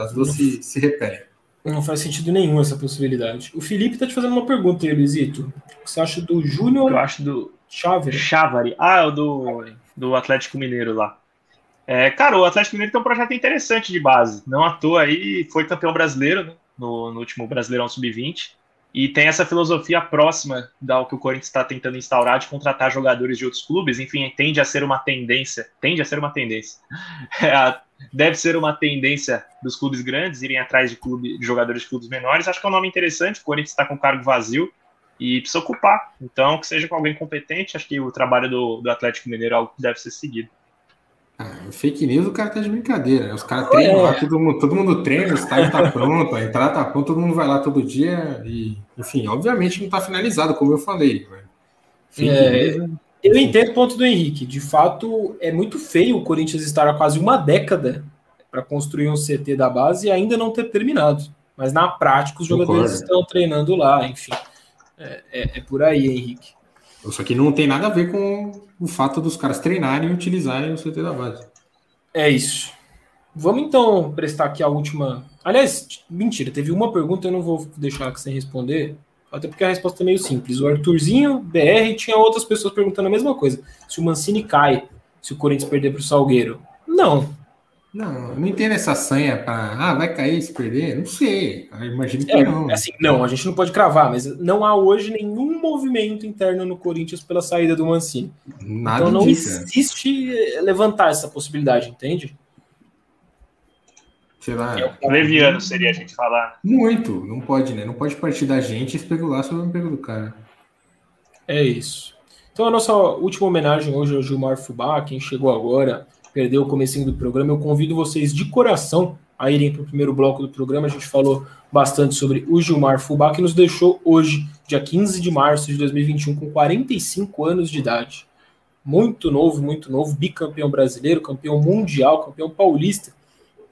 as duas se, se repelem. Não faz sentido nenhum essa possibilidade. O Felipe tá te fazendo uma pergunta aí, Luizito. O que você acha do Júnior? Eu acho do Chávari. Chávari. Ah, é o do, do Atlético Mineiro lá. É, cara, o Atlético Mineiro tem um projeto interessante de base. Não à toa aí, foi campeão brasileiro né, no, no último Brasileirão Sub-20. E tem essa filosofia próxima da que o Corinthians está tentando instaurar de contratar jogadores de outros clubes. Enfim, tende a ser uma tendência. Tende a ser uma tendência. [LAUGHS] É, deve ser uma tendência dos clubes grandes irem atrás de, clube, de jogadores de clubes menores. Acho que é um nome interessante. O Corinthians está com cargo vazio e precisa ocupar. Então, que seja com alguém competente, acho que o trabalho do, do Atlético Mineiro é algo que deve ser seguido. Ah, fake news, o cara tá de brincadeira. Os caras treinam é. lá, todo mundo, todo mundo treina, o estádio tá pronto, a entrada tá pronta, todo mundo vai lá todo dia. E, enfim, obviamente não tá finalizado, como eu falei. É, eu entendo o ponto do Henrique. De fato, é muito feio o Corinthians estar há quase uma década para construir um CT da base e ainda não ter terminado. Mas na prática, os jogadores Concordo. estão treinando lá, enfim. É, é, é, por aí, Henrique. Só que não tem nada a ver com o fato dos caras treinarem e utilizarem o CT da base. É isso. Vamos então prestar aqui a última. Aliás, mentira, teve uma pergunta, eu não vou deixar sem responder. Até porque a resposta é meio simples. O Arthurzinho, BR, tinha outras pessoas perguntando a mesma coisa. Se o Mancini cai, se o Corinthians perder para o Salgueiro. Não. Não, eu não entendo essa sanha para. Ah, vai cair se perder? Não sei. Eu imagino que é, não. Assim, não, a gente não pode cravar, mas não há hoje nenhum movimento interno no Corinthians pela saída do Mancini. Nada então não existe levantar essa possibilidade, entende? Sei lá. É leviano seria a gente falar. Muito, não pode, né? Não pode partir da gente e especular sobre o emprego do cara. É isso. Então a nossa última homenagem hoje ao Gilmar Fubá, quem chegou agora, perdeu o comecinho do programa, eu convido vocês de coração a irem para o primeiro bloco do programa. A gente falou bastante sobre o Gilmar Fubá, que nos deixou hoje, dia 15 de março de 2021, com 45 anos de idade. Muito novo, muito novo, bicampeão brasileiro, campeão mundial, campeão paulista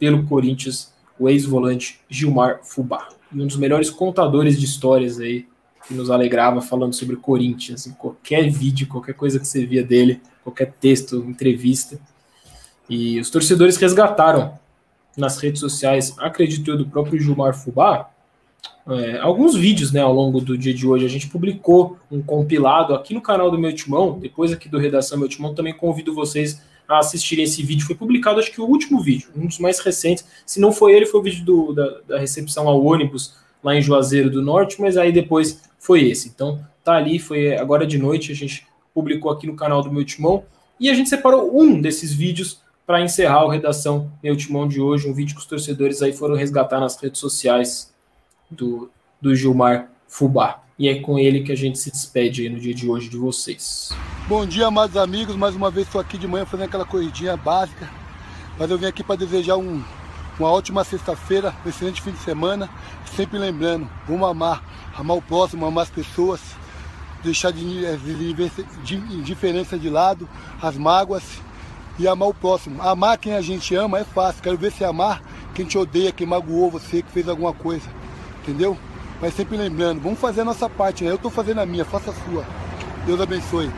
pelo Corinthians, o ex-volante Gilmar Fubá. E um dos melhores contadores de histórias aí, que nos alegrava falando sobre Corinthians, em qualquer vídeo, qualquer coisa que você via dele, qualquer texto, entrevista. E os torcedores resgataram nas redes sociais, acredito eu, do próprio Gilmar Fubá, é, alguns vídeos né, ao longo do dia de hoje. A gente publicou um compilado aqui no canal do Meu Timão, depois aqui do Redação Meu Timão, também convido vocês a assistirem esse vídeo. Foi publicado, acho que o último vídeo, um dos mais recentes. Se não foi ele, foi o vídeo do, da, da recepção ao ônibus lá em Juazeiro do Norte, mas aí depois foi esse. Então tá ali, foi agora de noite, a gente publicou aqui no canal do Meu Timão. E a gente separou um desses vídeos para encerrar o Redação Meu Timão de hoje, um vídeo que os torcedores aí foram resgatar nas redes sociais do, do Gilmar Fubá. E é com ele que a gente se despede no dia de hoje de vocês. Bom dia, amados amigos. Mais uma vez estou aqui de manhã fazendo aquela corridinha básica. Mas eu vim aqui para desejar um, uma ótima sexta-feira, um excelente fim de semana. Sempre lembrando, vamos amar, amar o próximo, amar as pessoas, deixar de, eh, de indiferença de lado, as mágoas e amar o próximo. Amar quem a gente ama é fácil. Quero ver se amar quem te odeia, quem magoou você, que fez alguma coisa. Entendeu? Mas sempre lembrando, vamos fazer a nossa parte, né? Eu estou fazendo a minha, faça a sua. Deus abençoe.